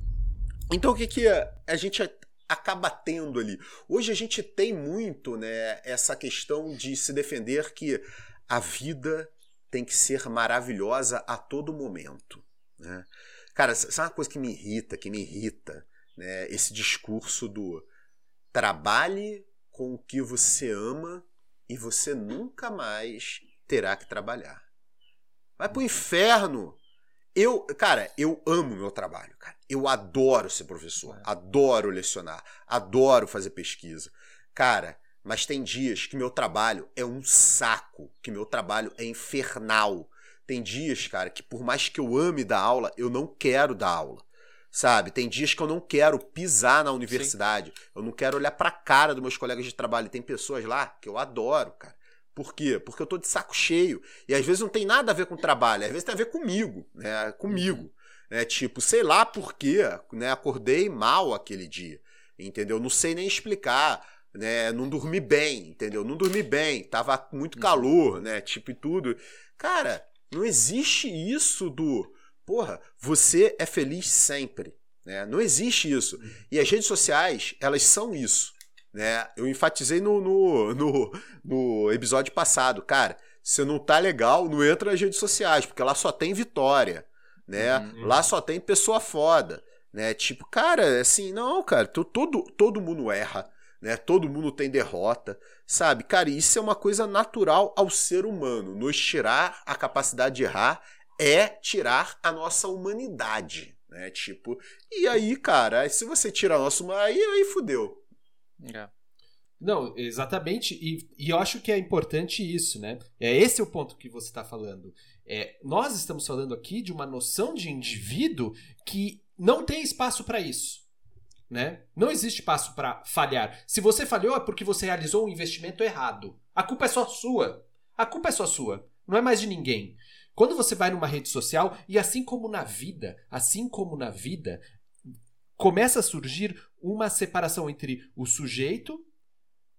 Então o que, que a gente acaba tendo ali? Hoje a gente tem muito né, essa questão de se defender que a vida tem que ser maravilhosa a todo momento. Né? Cara, sabe uma coisa que me irrita, que me irrita? Né? Esse discurso do trabalhe com o que você ama e você nunca mais terá que trabalhar. Vai pro inferno. Eu, cara, eu amo meu trabalho, cara. Eu adoro ser professor, é. adoro lecionar, adoro fazer pesquisa. Cara, mas tem dias que meu trabalho é um saco, que meu trabalho é infernal. Tem dias, cara, que por mais que eu ame dar aula, eu não quero dar aula. Sabe? Tem dias que eu não quero pisar na universidade. Sim. Eu não quero olhar pra cara dos meus colegas de trabalho. tem pessoas lá que eu adoro, cara. Por quê? Porque eu tô de saco cheio. E às vezes não tem nada a ver com trabalho, às vezes tem a ver comigo, né? Comigo. Né? Tipo, sei lá por quê, né? Acordei mal aquele dia. Entendeu? Não sei nem explicar né? Não dormi bem, entendeu? Não dormi bem, tava muito uhum. calor, né? Tipo e tudo. Cara, não existe isso do, porra, você é feliz sempre, né? Não existe isso. Uhum. E as redes sociais, elas são isso, né? Eu enfatizei no, no, no, no episódio passado, cara, você não tá legal, não entra nas redes sociais, porque lá só tem vitória, né? Uhum. Lá só tem pessoa foda, né? Tipo, cara, assim, não, cara, todo, todo mundo erra, né? Todo mundo tem derrota, sabe? Cara, isso é uma coisa natural ao ser humano. Nos tirar a capacidade de errar é tirar a nossa humanidade, né? Tipo, e aí, cara, se você tira a nossa humanidade, aí, aí fudeu. É. Não, exatamente, e, e eu acho que é importante isso, né? É esse o ponto que você está falando. É, nós estamos falando aqui de uma noção de indivíduo que não tem espaço para isso. Né? Não existe espaço para falhar. Se você falhou é porque você realizou um investimento errado. A culpa é só sua. A culpa é só sua. Não é mais de ninguém. Quando você vai numa rede social, e assim como na vida, assim como na vida, começa a surgir uma separação entre o sujeito,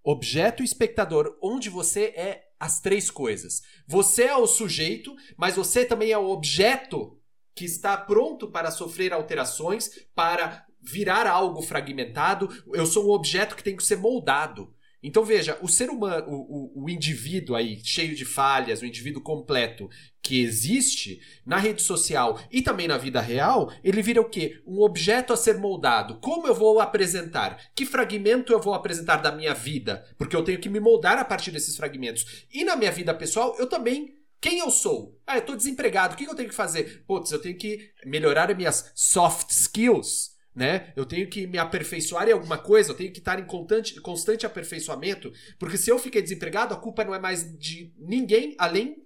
objeto e espectador, onde você é as três coisas. Você é o sujeito, mas você também é o objeto que está pronto para sofrer alterações, para virar algo fragmentado, eu sou um objeto que tem que ser moldado. Então veja, o ser humano, o, o, o, indivíduo aí, cheio de falhas, o indivíduo completo que existe na rede social e também na vida real, ele vira o quê? Um objeto a ser moldado. Como eu vou apresentar? Que fragmento eu vou apresentar da minha vida? Porque eu tenho que me moldar a partir desses fragmentos. E na minha vida pessoal, eu também quem eu sou? Ah, eu tô desempregado. O que eu tenho que fazer? Putz, eu tenho que melhorar as minhas soft skills né? Eu tenho que me aperfeiçoar em alguma coisa, eu tenho que estar em constante, constante aperfeiçoamento, porque se eu fiquei desempregado, a culpa não é mais de ninguém além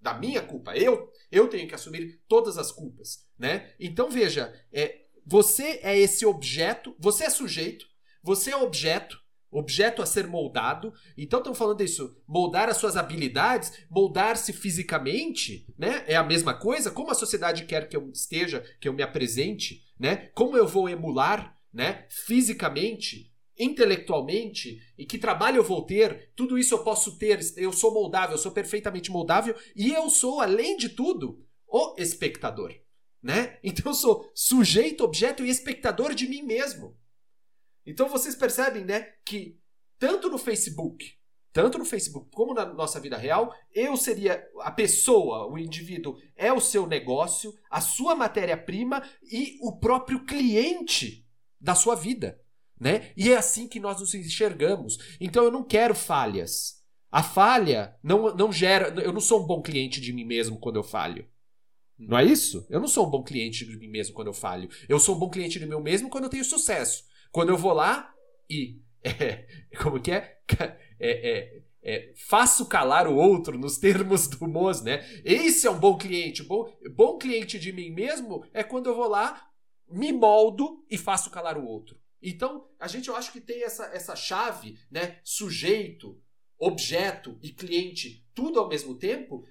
da minha culpa. Eu, eu tenho que assumir todas as culpas, né? Então veja, é, você é esse objeto, você é sujeito, você é objeto, objeto a ser moldado. Então estão falando isso, moldar as suas habilidades, moldar-se fisicamente, né? É a mesma coisa. Como a sociedade quer que eu esteja, que eu me apresente, né? Como eu vou emular, né? Fisicamente, intelectualmente e que trabalho eu vou ter, tudo isso eu posso ter. Eu sou moldável, eu sou perfeitamente moldável e eu sou, além de tudo, o espectador, né? Então eu sou sujeito, objeto e espectador de mim mesmo. Então vocês percebem, né, que tanto no Facebook, tanto no Facebook como na nossa vida real, eu seria a pessoa, o indivíduo é o seu negócio, a sua matéria-prima e o próprio cliente da sua vida, né? E é assim que nós nos enxergamos. Então eu não quero falhas. A falha não, não gera. Eu não sou um bom cliente de mim mesmo quando eu falho. Não é isso? Eu não sou um bom cliente de mim mesmo quando eu falho. Eu sou um bom cliente de mim mesmo quando eu tenho sucesso. Quando eu vou lá e. É, como que é? É, é? é, faço calar o outro nos termos do Moz, né? Esse é um bom cliente. Bom, bom cliente de mim mesmo é quando eu vou lá, me moldo e faço calar o outro. Então, a gente eu acho que tem essa, essa chave, né? Sujeito, objeto e cliente, tudo ao mesmo tempo.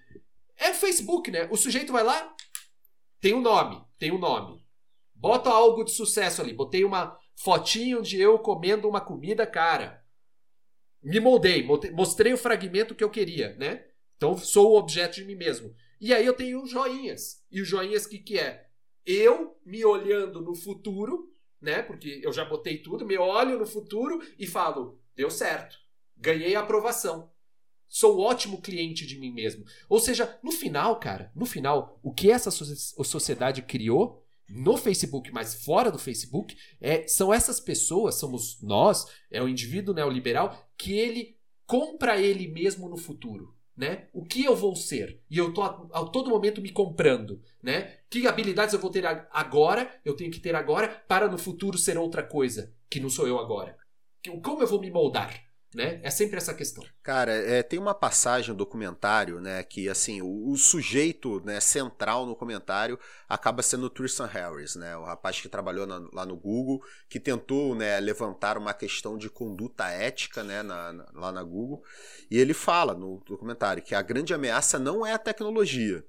É Facebook, né? O sujeito vai lá, tem um nome, tem um nome. Bota algo de sucesso ali. Botei uma, fotinho de eu comendo uma comida cara. Me moldei, mostrei o fragmento que eu queria, né? Então sou o objeto de mim mesmo. E aí eu tenho joinhas. E os joinhas que que é? Eu me olhando no futuro, né? Porque eu já botei tudo, me olho no futuro e falo: deu certo. Ganhei a aprovação. Sou ótimo cliente de mim mesmo. Ou seja, no final, cara, no final, o que essa sociedade criou no Facebook, mas fora do Facebook, é, são essas pessoas, somos nós, é o indivíduo neoliberal, que ele compra ele mesmo no futuro. Né? O que eu vou ser? E eu tô a, a, todo momento me comprando, né? Que habilidades eu vou ter agora, eu tenho que ter agora para no futuro ser outra coisa, que não sou eu agora. Como eu vou me moldar? Né? É sempre essa questão. Cara, é, tem uma passagem no documentário, né, que assim, o, o, sujeito né, central no comentário acaba sendo o Tristan Harris, né, o rapaz que trabalhou na, lá no Google, que tentou né, levantar uma questão de conduta ética né, na, na, lá na Google, e ele fala no documentário que a grande ameaça não é a tecnologia,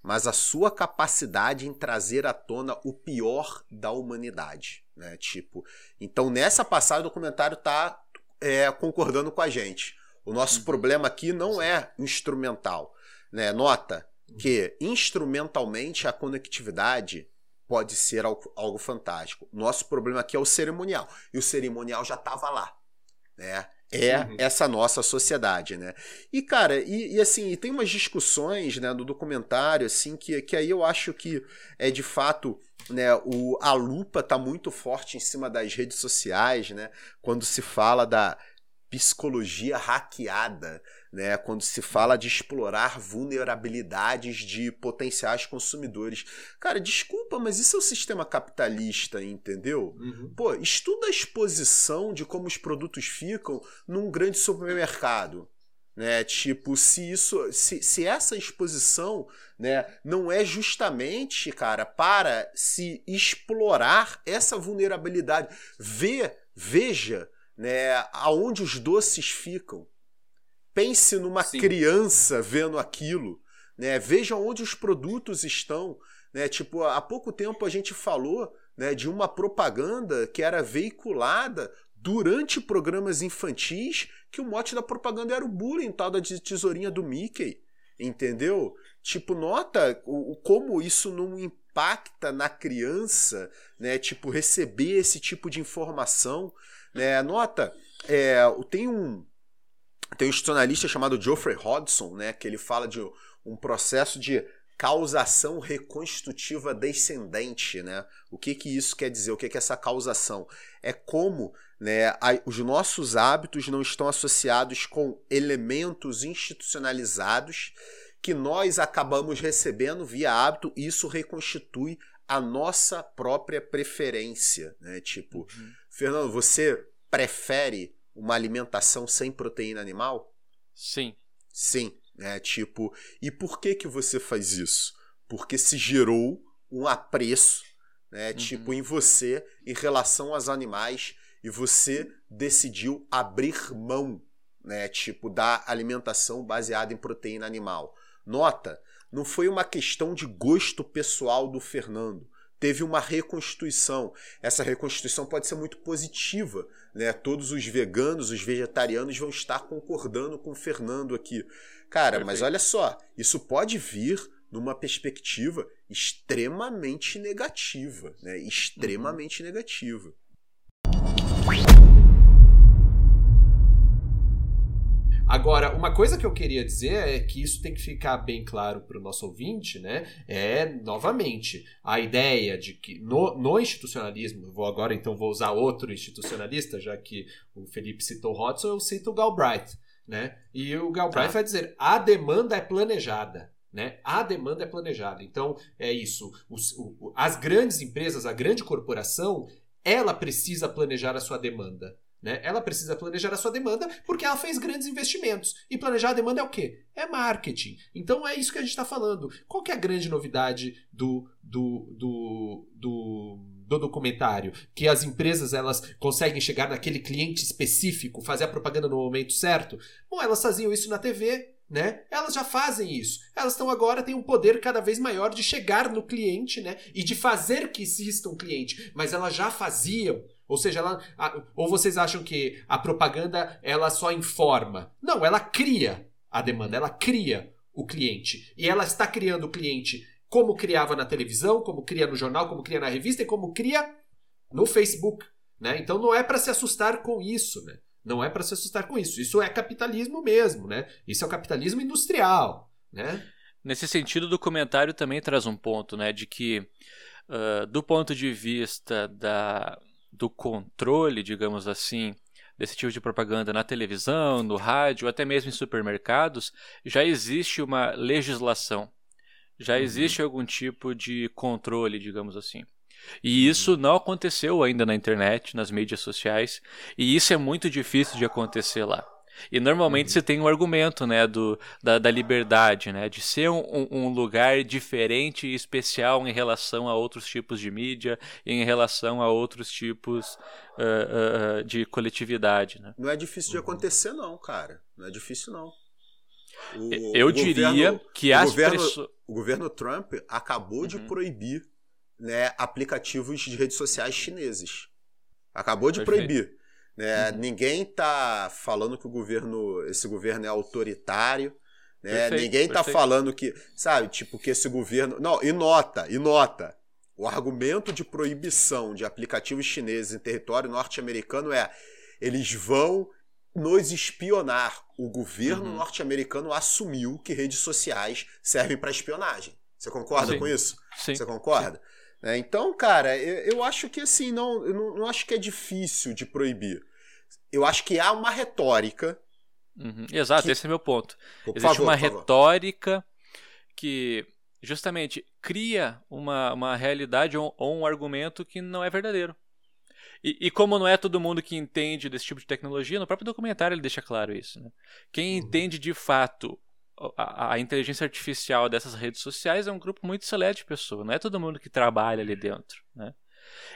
mas a sua capacidade em trazer à tona o pior da humanidade, né? Tipo, então nessa passagem do documentário tá é, concordando com a gente. O nosso uhum. problema aqui não é instrumental. Né? Nota que instrumentalmente a conectividade pode ser algo, algo fantástico. Nosso problema aqui é o cerimonial. E o cerimonial já estava lá. Né? É uhum. essa nossa sociedade, né? E, cara, e, e assim, e tem umas discussões né, no documentário, assim, que, que aí eu acho que é de fato né, o, a lupa tá muito forte em cima das redes sociais, né? Quando se fala da psicologia hackeada, né? Quando se fala de explorar vulnerabilidades de potenciais consumidores. Cara, desculpa, mas isso é o sistema capitalista, entendeu? Uhum. Pô, estuda a exposição de como os produtos ficam num grande supermercado né? Tipo, se isso, se, se essa exposição, né, não é justamente, cara, para se explorar essa vulnerabilidade, vê, veja, né, aonde os doces ficam. Pense numa Sim. criança vendo aquilo, né? Veja onde os produtos estão, né? Tipo, há pouco tempo a gente falou, né, de uma propaganda que era veiculada durante programas infantis que o mote da propaganda era o bullying, tal da tesourinha do Mickey. Entendeu? Tipo, nota o, como isso não impacta na criança, né? Tipo, receber esse tipo de informação. Né? Nota, é, tem um tem um institucionalista chamado Geoffrey Hodgson, né? Que ele fala de um processo de causação reconstitutiva descendente, né? O que que isso quer dizer? O que que é essa causação? É como né, os nossos hábitos não estão associados com elementos institucionalizados que nós acabamos recebendo via hábito e isso reconstitui a nossa própria preferência, né? Tipo, uhum. Fernando, você prefere uma alimentação sem proteína animal? Sim. Sim. Né? Tipo, e por que que você faz isso? Porque se gerou um apreço, né? Uhum. Tipo, em você em relação aos animais e você decidiu abrir mão, né? Tipo, da alimentação baseada em proteína animal. Nota, não foi uma questão de gosto pessoal do Fernando teve uma reconstituição. Essa reconstituição pode ser muito positiva, né? Todos os veganos, os vegetarianos vão estar concordando com o Fernando aqui. Cara, Perfeito. mas olha só, isso pode vir numa perspectiva extremamente negativa, né? Extremamente uhum. negativa. Agora, uma coisa que eu queria dizer é que isso tem que ficar bem claro para o nosso ouvinte, né? É, novamente, a ideia de que no, no institucionalismo, vou agora então vou usar outro institucionalista, já que o Felipe citou Hodgson, eu cito o Galbraith, né? E o Galbraith tá. vai dizer: a demanda é planejada. Né? A demanda é planejada. Então, é isso. Os, o, as grandes empresas, a grande corporação, ela precisa planejar a sua demanda. Né? Ela precisa planejar a sua demanda porque ela fez grandes investimentos. E planejar a demanda é o quê? É marketing. Então é isso que a gente está falando. Qual que é a grande novidade do, do, do, do, do documentário? Que as empresas elas conseguem chegar naquele cliente específico, fazer a propaganda no momento certo? Bom, elas faziam isso na TV, né? Elas já fazem isso. Elas estão agora têm um poder cada vez maior de chegar no cliente, né? E de fazer que exista um cliente. Mas elas já faziam. Ou seja, ela, a, ou vocês acham que a propaganda ela só informa? Não, ela cria a demanda, ela cria o cliente. E ela está criando o cliente como criava na televisão, como cria no jornal, como cria na revista e como cria no Facebook, né? Então não é para se assustar com isso, né? Não é para se assustar com isso. Isso é capitalismo mesmo, né? Isso é o capitalismo industrial, né? Nesse sentido, o documentário também traz um ponto, né, de que uh, do ponto de vista da, do controle, digamos assim, desse tipo de propaganda na televisão, no rádio, até mesmo em supermercados, já existe uma legislação, já uhum. existe algum tipo de controle, digamos assim. E uhum. isso não aconteceu ainda na internet, nas mídias sociais, e isso é muito difícil de acontecer lá. E normalmente uhum. você tem um argumento, né, do, da, da liberdade, né, de ser um, um, lugar diferente e especial em relação a outros tipos de mídia em relação a outros tipos uh, uh, de coletividade, né. Não é difícil de acontecer não, cara. Não é difícil não. O, Eu o diria governo, que as governo, pessoas... O governo Trump acabou uhum. de proibir né, aplicativos de redes sociais chineses. Acabou de Perfeito. proibir. Né? Uhum. Ninguém está falando que o governo, esse governo é autoritário. Né? Perfeito, Ninguém está falando que, sabe, tipo, que esse governo. Não, e nota, e nota. O argumento de proibição de aplicativos chineses em território norte-americano é eles vão nos espionar. O governo uhum. norte-americano assumiu que redes sociais servem para espionagem. Você concorda Sim. com isso? Sim. Você concorda? Sim. É, então, cara, eu, eu, acho que assim, não, eu não, não, acho que é difícil de proibir. Eu acho que há uma retórica. Uhum. Exato, que... esse é meu ponto. Por Existe favor, uma retórica que justamente cria uma, uma realidade ou, ou, um argumento que não é verdadeiro. E, e, como não é todo mundo que entende desse tipo de tecnologia, no próprio documentário ele deixa claro isso. Né? Quem uhum. entende de fato a, a, inteligência artificial dessas redes sociais é um grupo muito seleto de pessoas, não é todo mundo que trabalha ali dentro, né?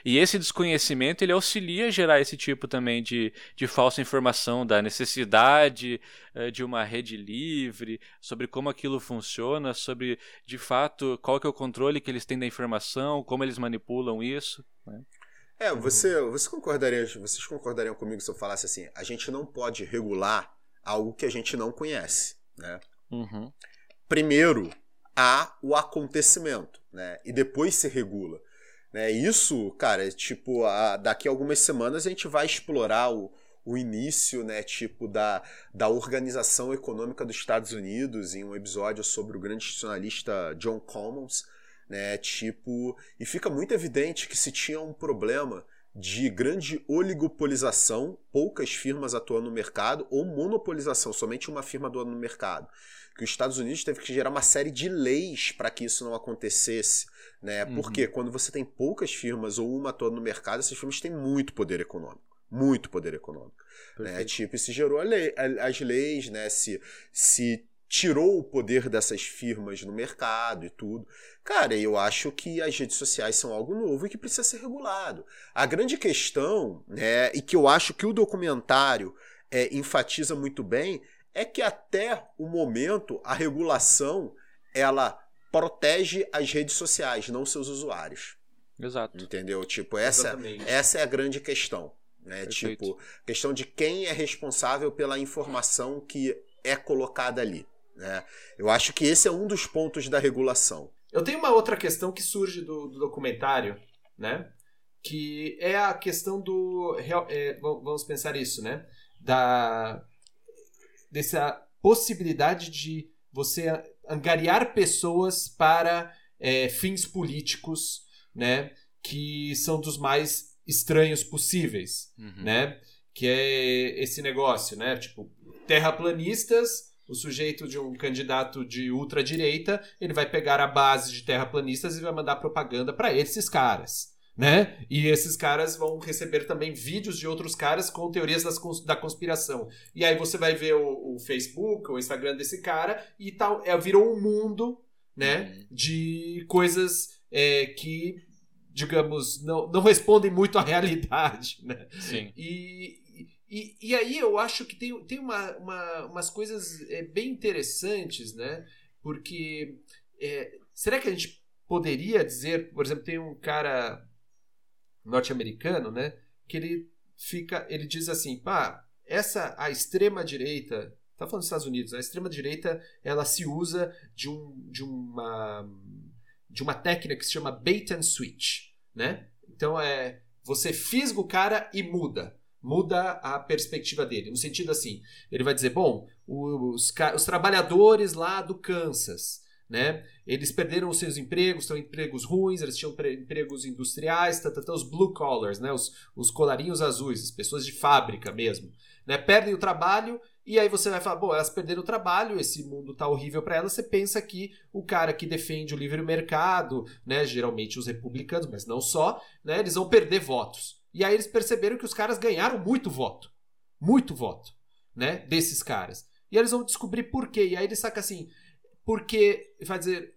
E esse desconhecimento ele auxilia a gerar esse tipo também de, de falsa informação da necessidade uh, de uma rede livre, sobre como aquilo funciona, sobre de fato qual que é o controle que eles têm da informação, como eles manipulam isso. Né? É, você, você concordaria, vocês concordariam comigo se eu falasse assim, a gente não pode regular algo que a gente não conhece, né? Uhum. Primeiro há o acontecimento, né? E depois se regula. Né? Isso, cara, é tipo, a, daqui a algumas semanas a gente vai explorar o, o início, né, tipo, da, da organização econômica dos Estados Unidos em um episódio sobre o grande institucionalista John Commons, né, tipo, e fica muito evidente que se tinha um problema de grande oligopolização, poucas firmas atuando no mercado, ou monopolização, somente uma firma atuando no mercado que os Estados Unidos teve que gerar uma série de leis para que isso não acontecesse. Né? Uhum. Porque quando você tem poucas firmas ou uma atuando no mercado, essas firmas têm muito poder econômico. Muito poder econômico. Né? Tipo, se gerou lei, as leis, né? se, se tirou o poder dessas firmas no mercado e tudo. Cara, eu acho que as redes sociais são algo novo e que precisa ser regulado. A grande questão, né, e que eu acho que o documentário é, enfatiza muito bem, é que até o momento a regulação ela protege as redes sociais, não seus usuários. Exato. Entendeu? Tipo, essa, essa é a grande questão. Né? Tipo, questão de quem é responsável pela informação que é colocada ali. Né? Eu acho que esse é um dos pontos da regulação. Eu tenho uma outra questão que surge do, do documentário, né? Que é a questão do. É, vamos pensar isso, né? Da dessa possibilidade de você angariar pessoas para é, fins políticos, né? Que são dos mais estranhos possíveis, uhum. né? Que é esse negócio, né? Tipo, terraplanistas, o sujeito de um candidato de ultradireita, ele vai pegar a base de terraplanistas e vai mandar propaganda para esses caras né? E esses caras vão receber também vídeos de outros caras com teorias das, da conspiração. E aí você vai ver o, o Facebook, o Instagram desse cara e tal. É, virou um mundo, né? Uhum. De coisas é, que, digamos, não, não respondem muito à realidade, né? Sim. E, e, e aí eu acho que tem, tem uma, uma umas coisas é, bem interessantes, né? Porque é, será que a gente poderia dizer, por exemplo, tem um cara norte-americano, né? Que ele fica, ele diz assim, pá, essa a extrema direita, tá falando dos Estados Unidos, a extrema direita ela se usa de um de uma de uma técnica que se chama bait and switch, né? Então é você fisga o cara e muda, muda a perspectiva dele, no sentido assim, ele vai dizer, bom, os, os trabalhadores lá do Kansas né? Eles perderam os seus empregos, estão empregos ruins, eles tinham empregos industriais, tá, tá, tá, os blue collars, né? Os, os colarinhos azuis, as pessoas de fábrica mesmo, né? Perdem o trabalho e aí você vai falar, bom, elas perderam o trabalho, esse mundo tá horrível para elas. Você pensa que o cara que defende o livre mercado, né, geralmente os republicanos, mas não só, né, eles vão perder votos. E aí eles perceberam que os caras ganharam muito voto, muito voto, né, desses caras. E eles vão descobrir por quê. E aí eles sacam assim, porque vai dizer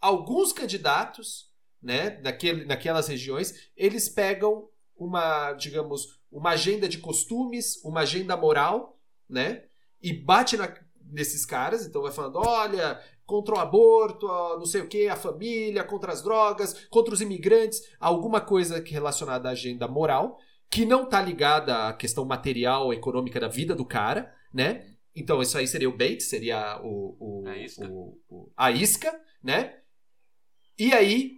alguns candidatos, né, daquele, naquelas regiões, eles pegam uma, digamos, uma agenda de costumes, uma agenda moral né? E bate na, nesses caras, então vai falando, olha, contra o aborto, não sei o que, a família, contra as drogas, contra os imigrantes, alguma coisa relacionada à agenda moral, que não tá ligada à questão material, econômica da vida do cara, né? Então isso aí seria o bait, seria o, o, a, isca. O, o, a isca, né? E aí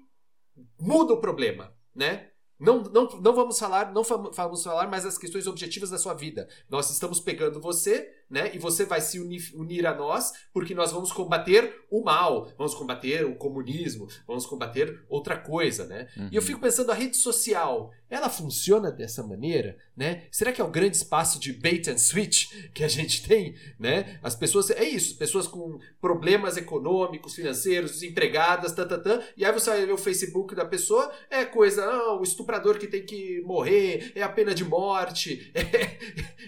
muda o problema, né? Não, não, não vamos falar, não vamos falar mais as questões objetivas da sua vida. Nós estamos pegando você, né? E você vai se unir, unir a nós, porque nós vamos combater o mal, vamos combater o comunismo, vamos combater outra coisa, né? Uhum. E eu uhum. fico pensando a rede social, ela funciona dessa maneira, né? Será que é o grande espaço de bait and switch que a gente tem, né? As pessoas, é isso, pessoas com problemas econômicos, financeiros, desempregadas, tá, tá, tá, e aí você vai ver o Facebook da pessoa, é coisa, ah, o estuprador que tem que morrer, é a pena de morte. É...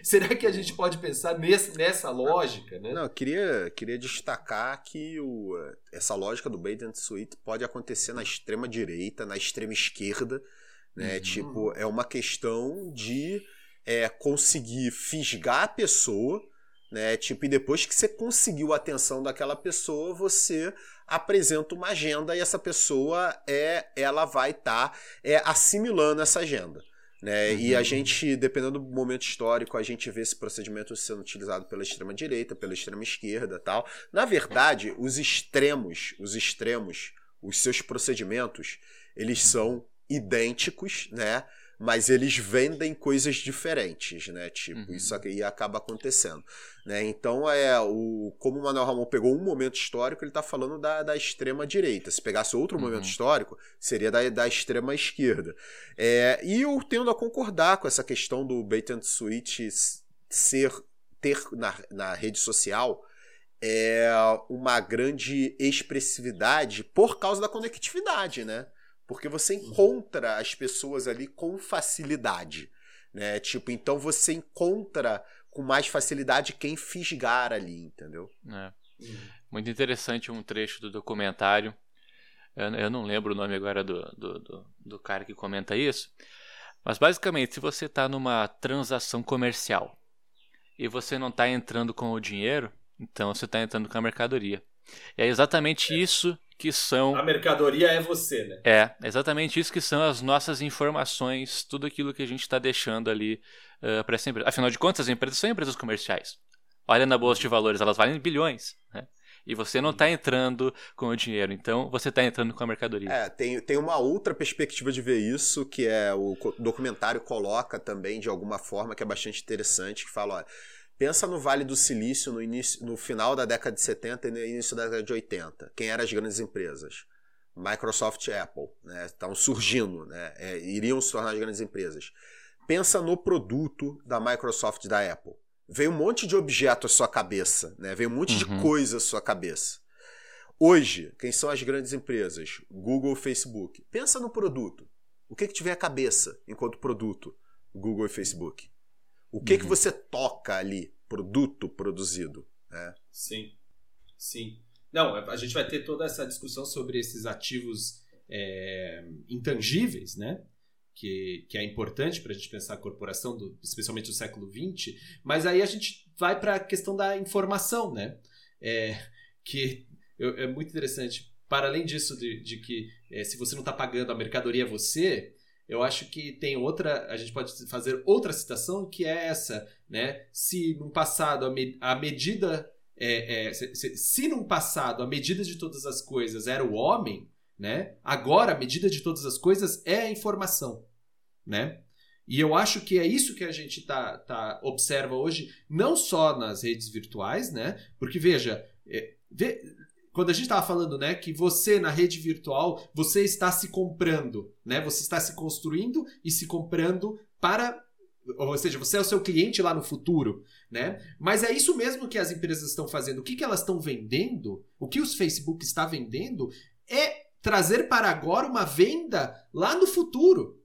Será que a gente pode pensar nesse, nessa lógica, né? Não, eu queria, queria destacar que o, essa lógica do bait and pode acontecer na extrema direita, na extrema esquerda, né? Uhum. Tipo, é uma questão de é, conseguir fisgar a pessoa, né? Tipo, e depois que você conseguiu a atenção daquela pessoa, você apresenta uma agenda e essa pessoa é, ela vai estar tá, é, assimilando essa agenda. Né? Uhum. E a gente, dependendo do momento histórico, a gente vê esse procedimento sendo utilizado pela extrema direita, pela extrema esquerda, tal. Na verdade, os extremos, os extremos, os seus procedimentos, eles são idênticos, né? Mas eles vendem coisas diferentes, né? Tipo, uhum. isso aqui acaba acontecendo. Né? Então, é o como o Manuel Ramon pegou um momento histórico, ele está falando da, da extrema direita. Se pegasse outro uhum. momento histórico, seria da, da extrema esquerda. É, e eu tendo a concordar com essa questão do bait and switch ser, ter na, na rede social é uma grande expressividade por causa da conectividade, né? Porque você uhum. encontra as pessoas ali com facilidade. Né? Tipo, então você encontra com mais facilidade quem fisgar ali, entendeu? É. Muito interessante um trecho do documentário. Eu, eu não lembro o nome agora do, do, do, do cara que comenta isso. Mas basicamente, se você está numa transação comercial e você não está entrando com o dinheiro, então você está entrando com a mercadoria. E é exatamente é. isso que são. A mercadoria é você, né? É, exatamente isso que são as nossas informações, tudo aquilo que a gente está deixando ali uh, para essa empresa. Afinal de contas, as empresas são empresas comerciais. Olha na bolsa de valores, elas valem bilhões. Né? E você não está entrando com o dinheiro, então você está entrando com a mercadoria. É, tem, tem uma outra perspectiva de ver isso, que é o documentário coloca também de alguma forma, que é bastante interessante, que fala, olha, Pensa no Vale do Silício no, início, no final da década de 70 e no início da década de 80. Quem eram as grandes empresas? Microsoft e Apple. Né? Estavam surgindo, né? É, iriam se tornar as grandes empresas. Pensa no produto da Microsoft e da Apple. Veio um monte de objeto à sua cabeça, né? veio um monte uhum. de coisa à sua cabeça. Hoje, quem são as grandes empresas? Google, Facebook. Pensa no produto. O que, que tiver à cabeça enquanto produto? Google e Facebook. O que, uhum. que você toca ali, produto produzido? Né? Sim, sim. Não, a gente vai ter toda essa discussão sobre esses ativos é, intangíveis, né? Que, que é importante para a gente pensar a corporação, do, especialmente do século XX, mas aí a gente vai para a questão da informação, né? É, que é muito interessante. Para além disso, de, de que é, se você não está pagando a mercadoria é você, eu acho que tem outra, a gente pode fazer outra citação que é essa, né? Se no passado a, me, a medida, é, é, se, se, se no passado a medida de todas as coisas era o homem, né? Agora a medida de todas as coisas é a informação, né? E eu acho que é isso que a gente tá, tá observa hoje, não só nas redes virtuais, né? Porque veja, é, quando a gente estava falando, né, que você na rede virtual, você está se comprando, né? Você está se construindo e se comprando para ou seja, você é o seu cliente lá no futuro, né? Mas é isso mesmo que as empresas estão fazendo. O que, que elas estão vendendo, o que os Facebook está vendendo é trazer para agora uma venda lá no futuro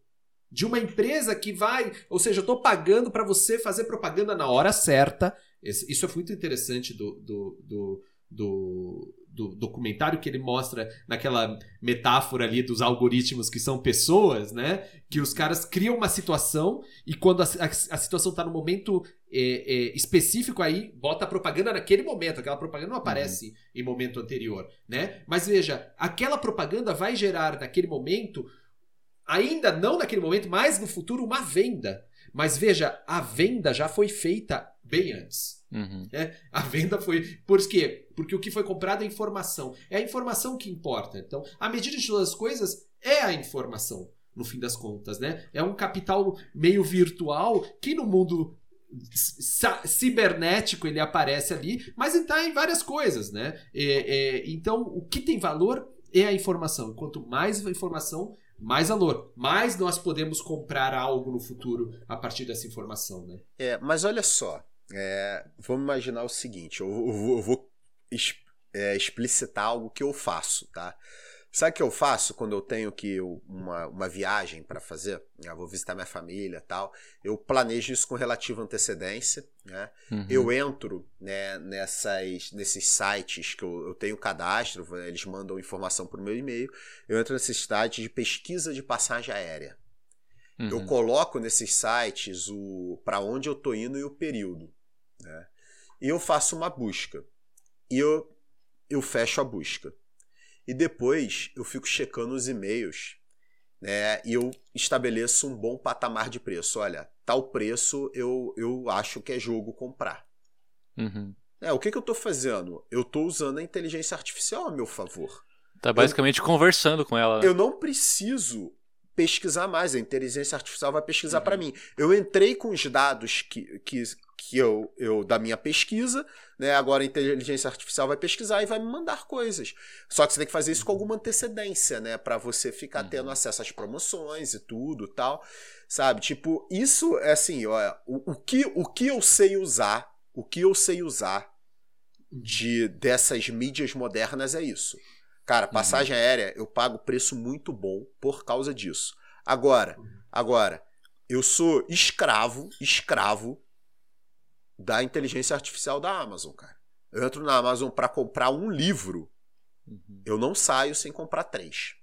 de uma empresa que vai, ou seja, eu estou pagando para você fazer propaganda na hora certa. Isso é muito interessante do, do, do, do, do documentário que ele mostra naquela metáfora ali dos algoritmos que são pessoas, né? Que os caras criam uma situação e quando a, a, a situação está no momento é, é, específico aí, bota a propaganda naquele momento. Aquela propaganda não aparece uhum. em momento anterior, né? Mas veja, aquela propaganda vai gerar naquele momento, ainda não naquele momento, mas no futuro, uma venda. Mas veja, a venda já foi feita bem antes. Uhum. Né? A venda foi. Por quê? Porque o que foi comprado é informação. É a informação que importa. Então, a medida de todas as coisas é a informação, no fim das contas. Né? É um capital meio virtual que no mundo cibernético ele aparece ali, mas está em várias coisas. Né? É, é, então, o que tem valor é a informação. Quanto mais informação, mais valor. Mais nós podemos comprar algo no futuro a partir dessa informação, né? É, mas olha só, é, vamos imaginar o seguinte: eu, eu, eu vou é, explicitar algo que eu faço, tá? Sabe o que eu faço quando eu tenho que uma, uma viagem para fazer? Eu vou visitar minha família tal. Eu planejo isso com relativa antecedência. Né? Uhum. Eu entro né, nessas, nesses sites que eu, eu tenho cadastro, eles mandam informação para o meu e-mail. Eu entro nesses sites de pesquisa de passagem aérea. Uhum. Eu coloco nesses sites o para onde eu estou indo e o período. Né? E eu faço uma busca. E eu, eu fecho a busca. E depois eu fico checando os e-mails né, e eu estabeleço um bom patamar de preço. Olha, tal preço eu, eu acho que é jogo comprar. Uhum. É, o que, que eu estou fazendo? Eu estou usando a inteligência artificial a meu favor. Tá basicamente eu, conversando com ela. Né? Eu não preciso pesquisar mais, a inteligência artificial vai pesquisar uhum. para mim. Eu entrei com os dados que, que, que eu, eu da minha pesquisa, né? Agora a inteligência artificial vai pesquisar e vai me mandar coisas. Só que você tem que fazer isso com alguma antecedência, né? Para você ficar uhum. tendo acesso às promoções e tudo, tal. Sabe? Tipo, isso é assim, ó, o, o que o que eu sei usar, o que eu sei usar de dessas mídias modernas é isso. Cara, uhum. passagem uhum. aérea, eu pago preço muito bom por causa disso. Agora, uhum. agora, eu sou escravo, escravo da inteligência artificial da Amazon, cara. Eu entro na Amazon para comprar um livro, uhum. eu não saio sem comprar três.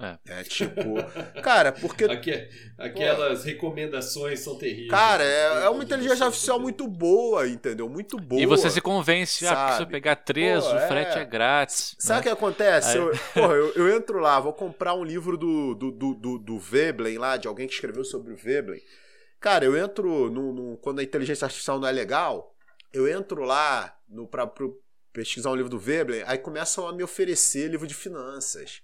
É. é tipo, cara, porque. Aqui, aquelas pô, recomendações são terríveis. Cara, é, é uma inteligência artificial muito boa, entendeu? Muito boa. E você se convence, sabe? ah, se eu pegar três, pô, o frete é, é grátis. Sabe o né? que acontece? Aí... Eu, porra, eu, eu, entro lá, vou comprar um livro do, do, do, do, do Veblen lá, de alguém que escreveu sobre o Veblen. Cara, eu entro no, no, quando a inteligência artificial não é legal, eu entro lá no, pra, pro, pesquisar um livro do Veblen, aí começam a me oferecer livro de finanças.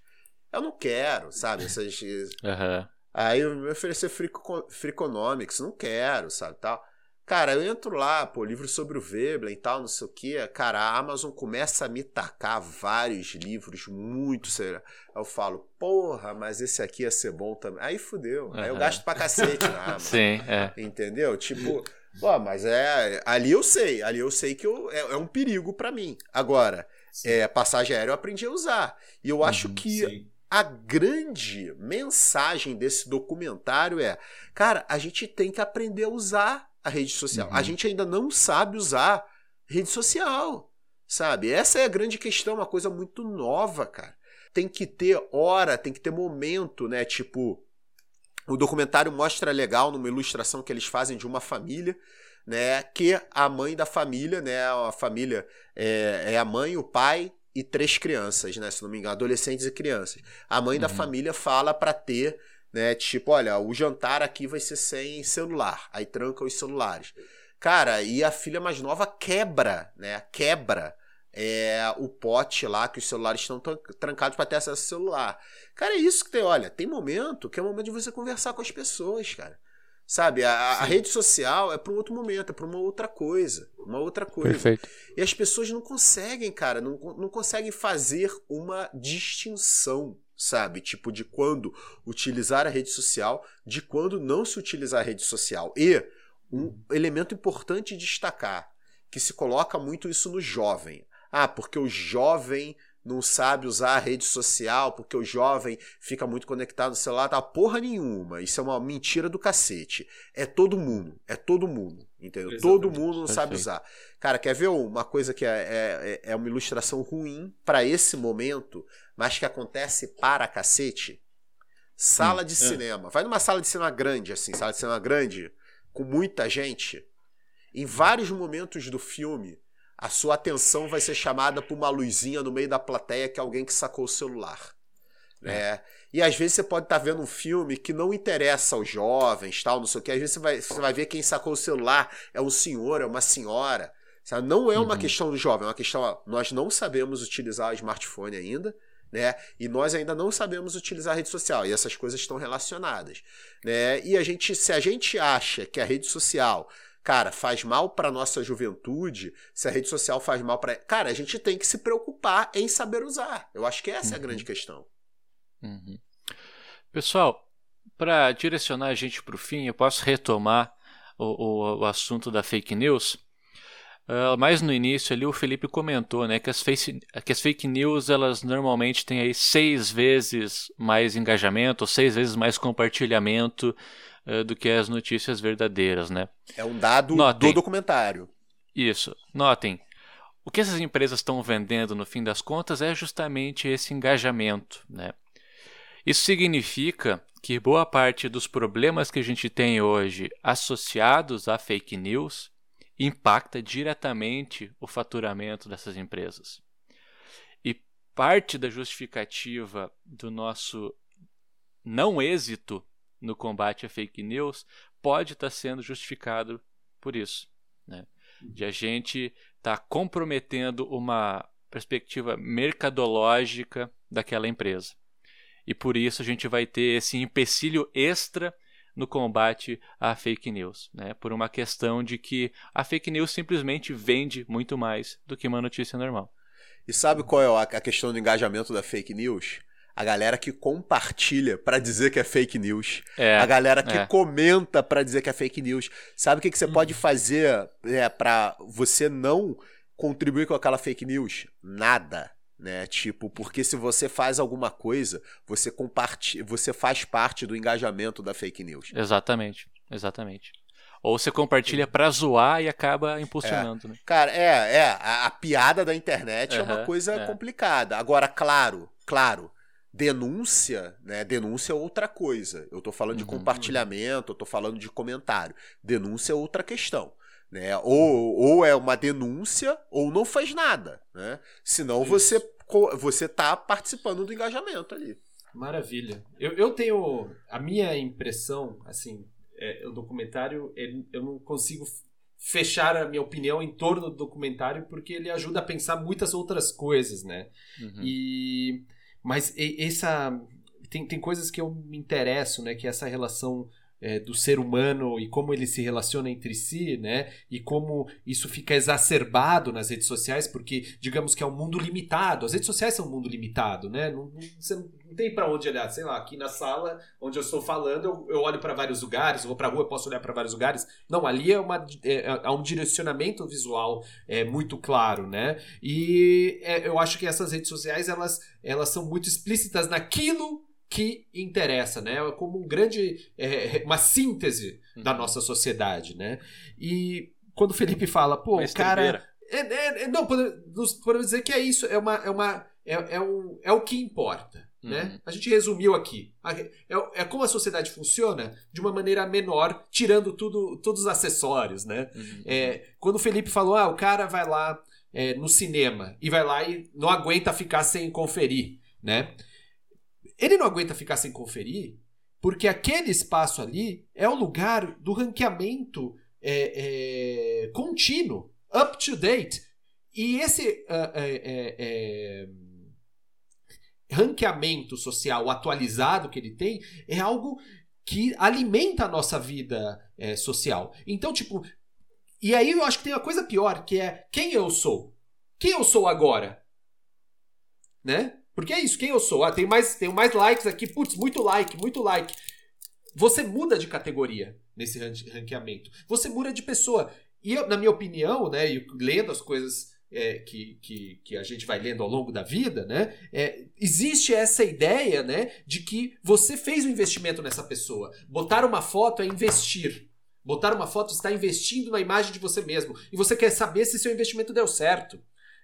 Eu não quero, sabe? Essas. Uhum. Aí me oferecer Freakonomics, não quero, sabe? Tal. Cara, eu entro lá, pô, livro sobre o Veblen e tal, não sei o que. Cara, a Amazon começa a me tacar vários livros muito sérios. Eu falo, porra, mas esse aqui ia ser bom também. Aí fudeu. Uhum. Aí eu gasto pra cacete na Amazon. Sim, é. Entendeu? Tipo, pô, mas é. Ali eu sei, ali eu sei que eu, é, é um perigo para mim. Agora, é, passagem aérea eu aprendi a usar. E eu acho uhum, que. Sim a grande mensagem desse documentário é: cara, a gente tem que aprender a usar a rede social. Uhum. A gente ainda não sabe usar rede social, sabe? Essa é a grande questão, uma coisa muito nova, cara. Tem que ter hora, tem que ter momento, né? Tipo, o documentário mostra legal numa ilustração que eles fazem de uma família, né? Que a mãe da família, né? A família é, é a mãe, o pai e três crianças, né? Se não me engano, adolescentes e crianças. A mãe uhum. da família fala para ter, né? Tipo, olha, o jantar aqui vai ser sem celular. Aí tranca os celulares. Cara, e a filha mais nova quebra, né? Quebra é, o pote lá que os celulares estão trancados para ter acesso ao celular. Cara, é isso que tem. Olha, tem momento que é o momento de você conversar com as pessoas, cara. Sabe? A, a rede social é para um outro momento, é para uma outra coisa. Uma outra coisa. Perfeito. E as pessoas não conseguem, cara, não, não conseguem fazer uma distinção, sabe? Tipo, de quando utilizar a rede social, de quando não se utilizar a rede social. E um elemento importante destacar, que se coloca muito isso no jovem. Ah, porque o jovem não sabe usar a rede social porque o jovem fica muito conectado no celular, tá porra nenhuma. Isso é uma mentira do cacete. É todo mundo, é todo mundo, entendeu? Exatamente. Todo mundo não Perfeito. sabe usar. Cara, quer ver uma coisa que é, é, é uma ilustração ruim para esse momento, mas que acontece para cacete? Sala hum, de é. cinema. Vai numa sala de cinema grande, assim, sala de cinema grande, com muita gente. Em vários momentos do filme, a sua atenção vai ser chamada por uma luzinha no meio da plateia que é alguém que sacou o celular. Né? É. E às vezes você pode estar tá vendo um filme que não interessa aos jovens, tal, não sei o que. Às vezes você vai, você vai ver quem sacou o celular é um senhor, é uma senhora. Sabe? Não é uma uhum. questão do jovem, é uma questão. Ó, nós não sabemos utilizar o smartphone ainda. Né? E nós ainda não sabemos utilizar a rede social e essas coisas estão relacionadas, né? E a gente, se a gente acha que a rede social cara, faz mal para nossa juventude, se a rede social faz mal para. Cara, a gente tem que se preocupar em saber usar. Eu acho que essa uhum. é a uhum. grande questão. Uhum. Pessoal, para direcionar a gente para o fim, eu posso retomar o, o, o assunto da fake news. Uh, mais no início ali o Felipe comentou né, que, as face, que as fake news elas normalmente têm aí seis vezes mais engajamento, seis vezes mais compartilhamento do que as notícias verdadeiras, né? É um dado Notem, do documentário. Isso. Notem, o que essas empresas estão vendendo no fim das contas é justamente esse engajamento, né? Isso significa que boa parte dos problemas que a gente tem hoje associados a fake news impacta diretamente o faturamento dessas empresas. E parte da justificativa do nosso não êxito no combate à fake news pode estar tá sendo justificado por isso. Né? De a gente estar tá comprometendo uma perspectiva mercadológica daquela empresa. E por isso a gente vai ter esse empecilho extra no combate à fake news, né? Por uma questão de que a fake news simplesmente vende muito mais do que uma notícia normal. E sabe qual é a questão do engajamento da fake news? A galera que compartilha para dizer que é fake news, é, a galera que é. comenta para dizer que é fake news. Sabe o que, que você hum. pode fazer é, para você não contribuir com aquela fake news? Nada. Né? Tipo, porque se você faz alguma coisa, você compartilha, você faz parte do engajamento da fake news. Exatamente, exatamente. Ou você compartilha para zoar e acaba impulsionando, é. né? Cara, é, é. A, a piada da internet uhum, é uma coisa é. complicada. Agora, claro, claro, Denúncia, né? Denúncia é outra coisa. Eu estou falando uhum. de compartilhamento, eu estou falando de comentário. Denúncia é outra questão. Né? Ou, ou é uma denúncia ou não faz nada. Né? Senão Isso. você você está participando do engajamento ali. Maravilha. Eu, eu tenho a minha impressão, assim, é, o documentário, ele, eu não consigo fechar a minha opinião em torno do documentário porque ele ajuda a pensar muitas outras coisas, né? Uhum. E mas essa tem, tem coisas que eu me interesso, né? Que é essa relação é, do ser humano e como ele se relaciona entre si, né? E como isso fica exacerbado nas redes sociais, porque digamos que é um mundo limitado. As redes sociais são um mundo limitado, né? Não, não você não, tem para onde olhar. Sei lá, aqui na sala onde eu estou falando, eu, eu olho para vários lugares. Vou para rua, posso olhar para vários lugares. Não, ali é uma é, é um direcionamento visual é muito claro, né? E é, eu acho que essas redes sociais elas elas são muito explícitas naquilo que interessa, né? É como um grande, é, uma síntese uhum. da nossa sociedade, né? E quando o Felipe fala, pô, o cara... É, é, é, não, podemos, podemos dizer que é isso, é uma... É, uma, é, é, um, é o que importa. Né? Uhum. A gente resumiu aqui. É, é como a sociedade funciona de uma maneira menor, tirando tudo, todos os acessórios. Né? Uhum. É, quando o Felipe falou, ah, o cara vai lá é, no cinema e vai lá e não aguenta ficar sem conferir. Né? Ele não aguenta ficar sem conferir, porque aquele espaço ali é o lugar do ranqueamento é, é, contínuo, up to date. E esse uh, ranqueamento social atualizado que ele tem é algo que alimenta a nossa vida é, social. Então, tipo, e aí eu acho que tem uma coisa pior, que é quem eu sou? Quem eu sou agora? Né? Porque é isso, quem eu sou? Ah, tem mais, tem mais likes aqui, putz, muito like, muito like. Você muda de categoria nesse ranqueamento. Você muda de pessoa. E eu, na minha opinião, né, e lendo as coisas é, que, que, que, a gente vai lendo ao longo da vida, né? É, existe essa ideia, né, de que você fez um investimento nessa pessoa. Botar uma foto é investir. Botar uma foto está investindo na imagem de você mesmo. E você quer saber se seu investimento deu certo.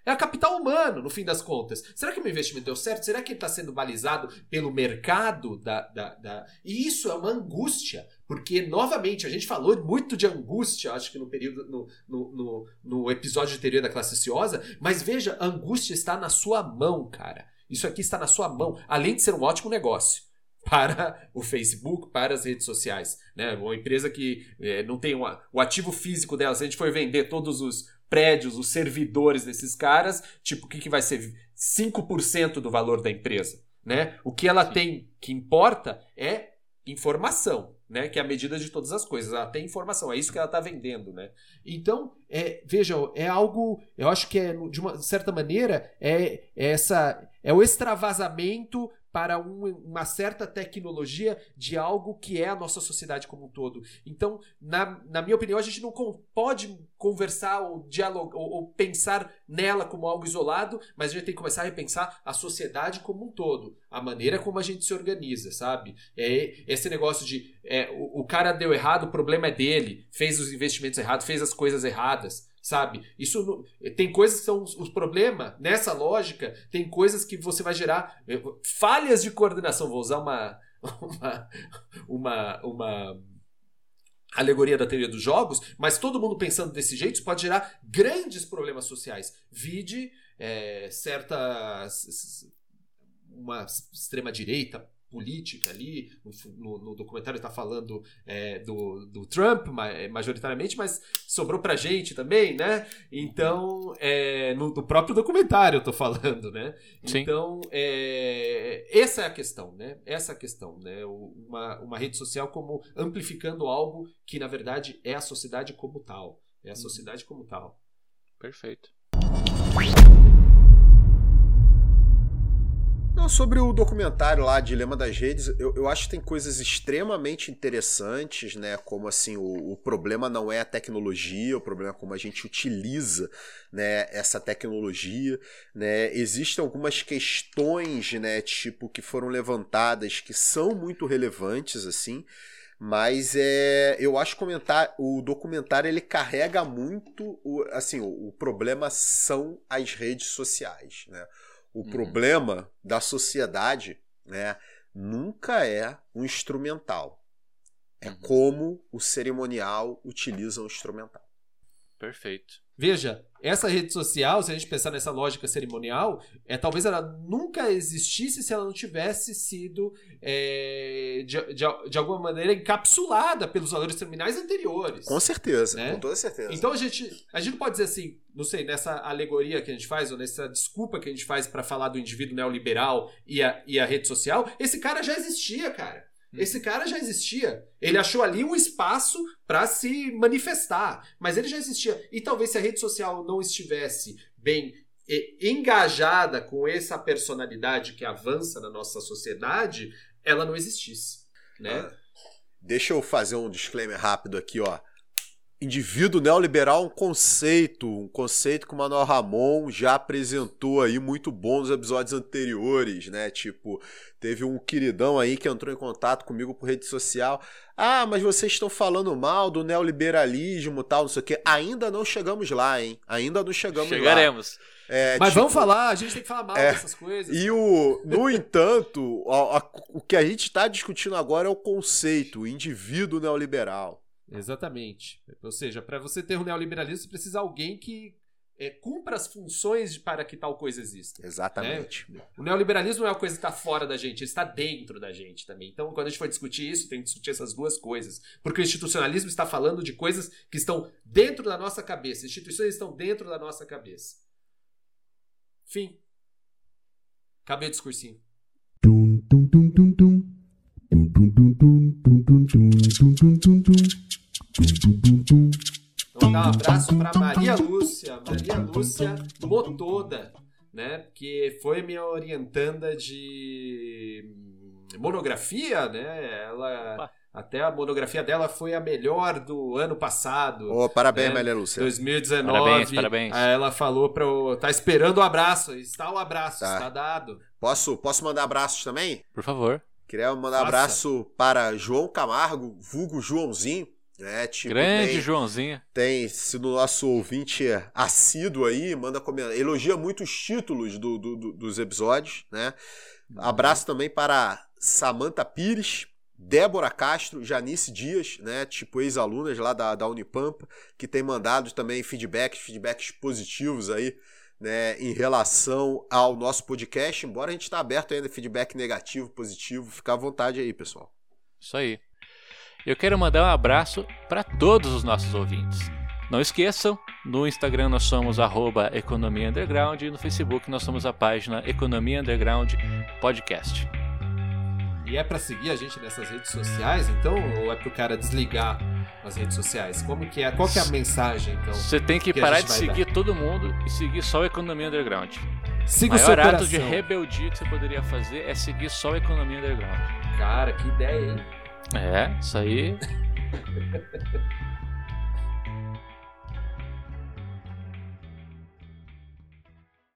É a capital humano, no fim das contas. Será que o meu investimento deu certo? Será que ele está sendo balizado pelo mercado da, da, da, E isso é uma angústia. Porque, novamente, a gente falou muito de angústia, acho que no período, no, no, no, no episódio anterior da classe ociosa, mas veja, a angústia está na sua mão, cara. Isso aqui está na sua mão, além de ser um ótimo negócio para o Facebook, para as redes sociais. Né? Uma empresa que é, não tem uma, o ativo físico dela, se a gente for vender todos os prédios, os servidores desses caras, tipo, o que, que vai ser? 5% do valor da empresa. Né? O que ela Sim. tem que importa é informação, né? Que é a medida de todas as coisas. Ela tem informação, é isso que ela está vendendo, né? Então, é, vejam, é algo, eu acho que é de uma certa maneira é, é essa é o extravasamento para um, uma certa tecnologia de algo que é a nossa sociedade como um todo. Então, na, na minha opinião, a gente não pode conversar ou dialogar ou, ou, pensar nela como algo isolado, mas a gente tem que começar a repensar a sociedade como um todo, a maneira como a gente se organiza, sabe? É esse negócio de é, o, o cara deu errado, o problema é dele, fez os investimentos errados, fez as coisas erradas sabe? Isso tem coisas que são os problemas nessa lógica, tem coisas que você vai gerar eh, falhas de coordenação. Vou usar uma uma, uma, uma alegoria da teoria dos jogos, mas todo mundo pensando desse jeito pode gerar grandes problemas sociais. Vide é, certa uma extrema direita política ali, no, no documentário está falando é, do, do Trump majoritariamente, mas sobrou pra gente também, né? Então, é, no, no próprio documentário eu tô falando, né? Sim. Então, é, essa é a questão, né? Essa é a questão, né? Uma, uma rede social como amplificando algo que, na verdade, é a sociedade como tal. É a uhum. sociedade como tal. Perfeito. Não, sobre o documentário lá, Dilema das Redes, eu, eu acho que tem coisas extremamente interessantes, né? Como assim, o, o problema não é a tecnologia, o problema é como a gente utiliza né, essa tecnologia, né? Existem algumas questões, né, tipo, que foram levantadas que são muito relevantes, assim, mas é, eu acho comentar o documentário ele carrega muito o, assim o, o problema são as redes sociais, né? O uhum. problema da sociedade né, nunca é um instrumental. É uhum. como o cerimonial utiliza o instrumental. Perfeito. Veja, essa rede social, se a gente pensar nessa lógica cerimonial, é talvez ela nunca existisse se ela não tivesse sido é, de, de, de, alguma maneira encapsulada pelos valores terminais anteriores. Com certeza, né? com toda certeza. Então a gente, a gente pode dizer assim, não sei, nessa alegoria que a gente faz, ou nessa desculpa que a gente faz para falar do indivíduo neoliberal e a, e a rede social, esse cara já existia, cara. Hum. Esse cara já existia. Ele achou ali um espaço para se manifestar, mas ele já existia. E talvez se a rede social não estivesse bem engajada com essa personalidade que avança na nossa sociedade, ela não existisse, né? Ah, deixa eu fazer um disclaimer rápido aqui, ó indivíduo neoliberal é um conceito, um conceito que o Manuel Ramon já apresentou aí muito bom nos episódios anteriores, né? Tipo, teve um queridão aí que entrou em contato comigo por rede social. Ah, mas vocês estão falando mal do neoliberalismo tal, não sei o quê. Ainda não chegamos lá, hein? Ainda não chegamos Chegaremos. lá. É, Mas tipo, vamos falar, a gente tem que falar mal é, dessas coisas. E o, no entanto, a, a, o que a gente está discutindo agora é o conceito, o indivíduo neoliberal. Exatamente. Ou seja, para você ter um neoliberalismo, você precisa de alguém que é, cumpra as funções para que tal coisa exista. Exatamente. Né? O neoliberalismo não é uma coisa que está fora da gente, ele está dentro da gente também. Então, quando a gente for discutir isso, tem que discutir essas duas coisas. Porque o institucionalismo está falando de coisas que estão dentro da nossa cabeça. Instituições estão dentro da nossa cabeça. Fim. Acabei o discursinho. Vou dar um abraço para Maria Lúcia, Maria Lúcia Motoda, né? Que foi minha orientanda de monografia, né? Ela. Opa. Até a monografia dela foi a melhor do ano passado. Oh, parabéns, né? Maria Lúcia. 2019. Parabéns, parabéns. Ela falou para o, Tá esperando o abraço. Está o abraço, tá. está dado. Posso, posso mandar abraços também? Por favor. Queria mandar Faça. abraço para João Camargo, vulgo Joãozinho. Né, tipo, Grande tem, Joãozinho. Tem sido nosso ouvinte assíduo aí, manda comentar. Elogia muito os títulos do, do, do, dos episódios, né? Abraço também para Samanta Pires, Débora Castro, Janice Dias, né, tipo ex-alunas lá da, da Unipampa, que tem mandado também feedbacks, feedbacks positivos aí, né, em relação ao nosso podcast, embora a gente está aberto ainda feedback negativo, positivo, fica à vontade aí, pessoal. Isso aí. Eu quero mandar um abraço para todos os nossos ouvintes. Não esqueçam, no Instagram nós somos arroba Economia Underground e no Facebook nós somos a página Economia Underground Podcast. E é para seguir a gente nessas redes sociais, então? Ou é pro cara desligar as redes sociais? Como que é? Qual que é a mensagem, então? Você tem que, que parar de seguir dar? todo mundo e seguir só o Economia Underground. Siga o maior ato de rebeldia que você poderia fazer é seguir só o Economia Underground. Cara, que ideia, hein? É, isso aí.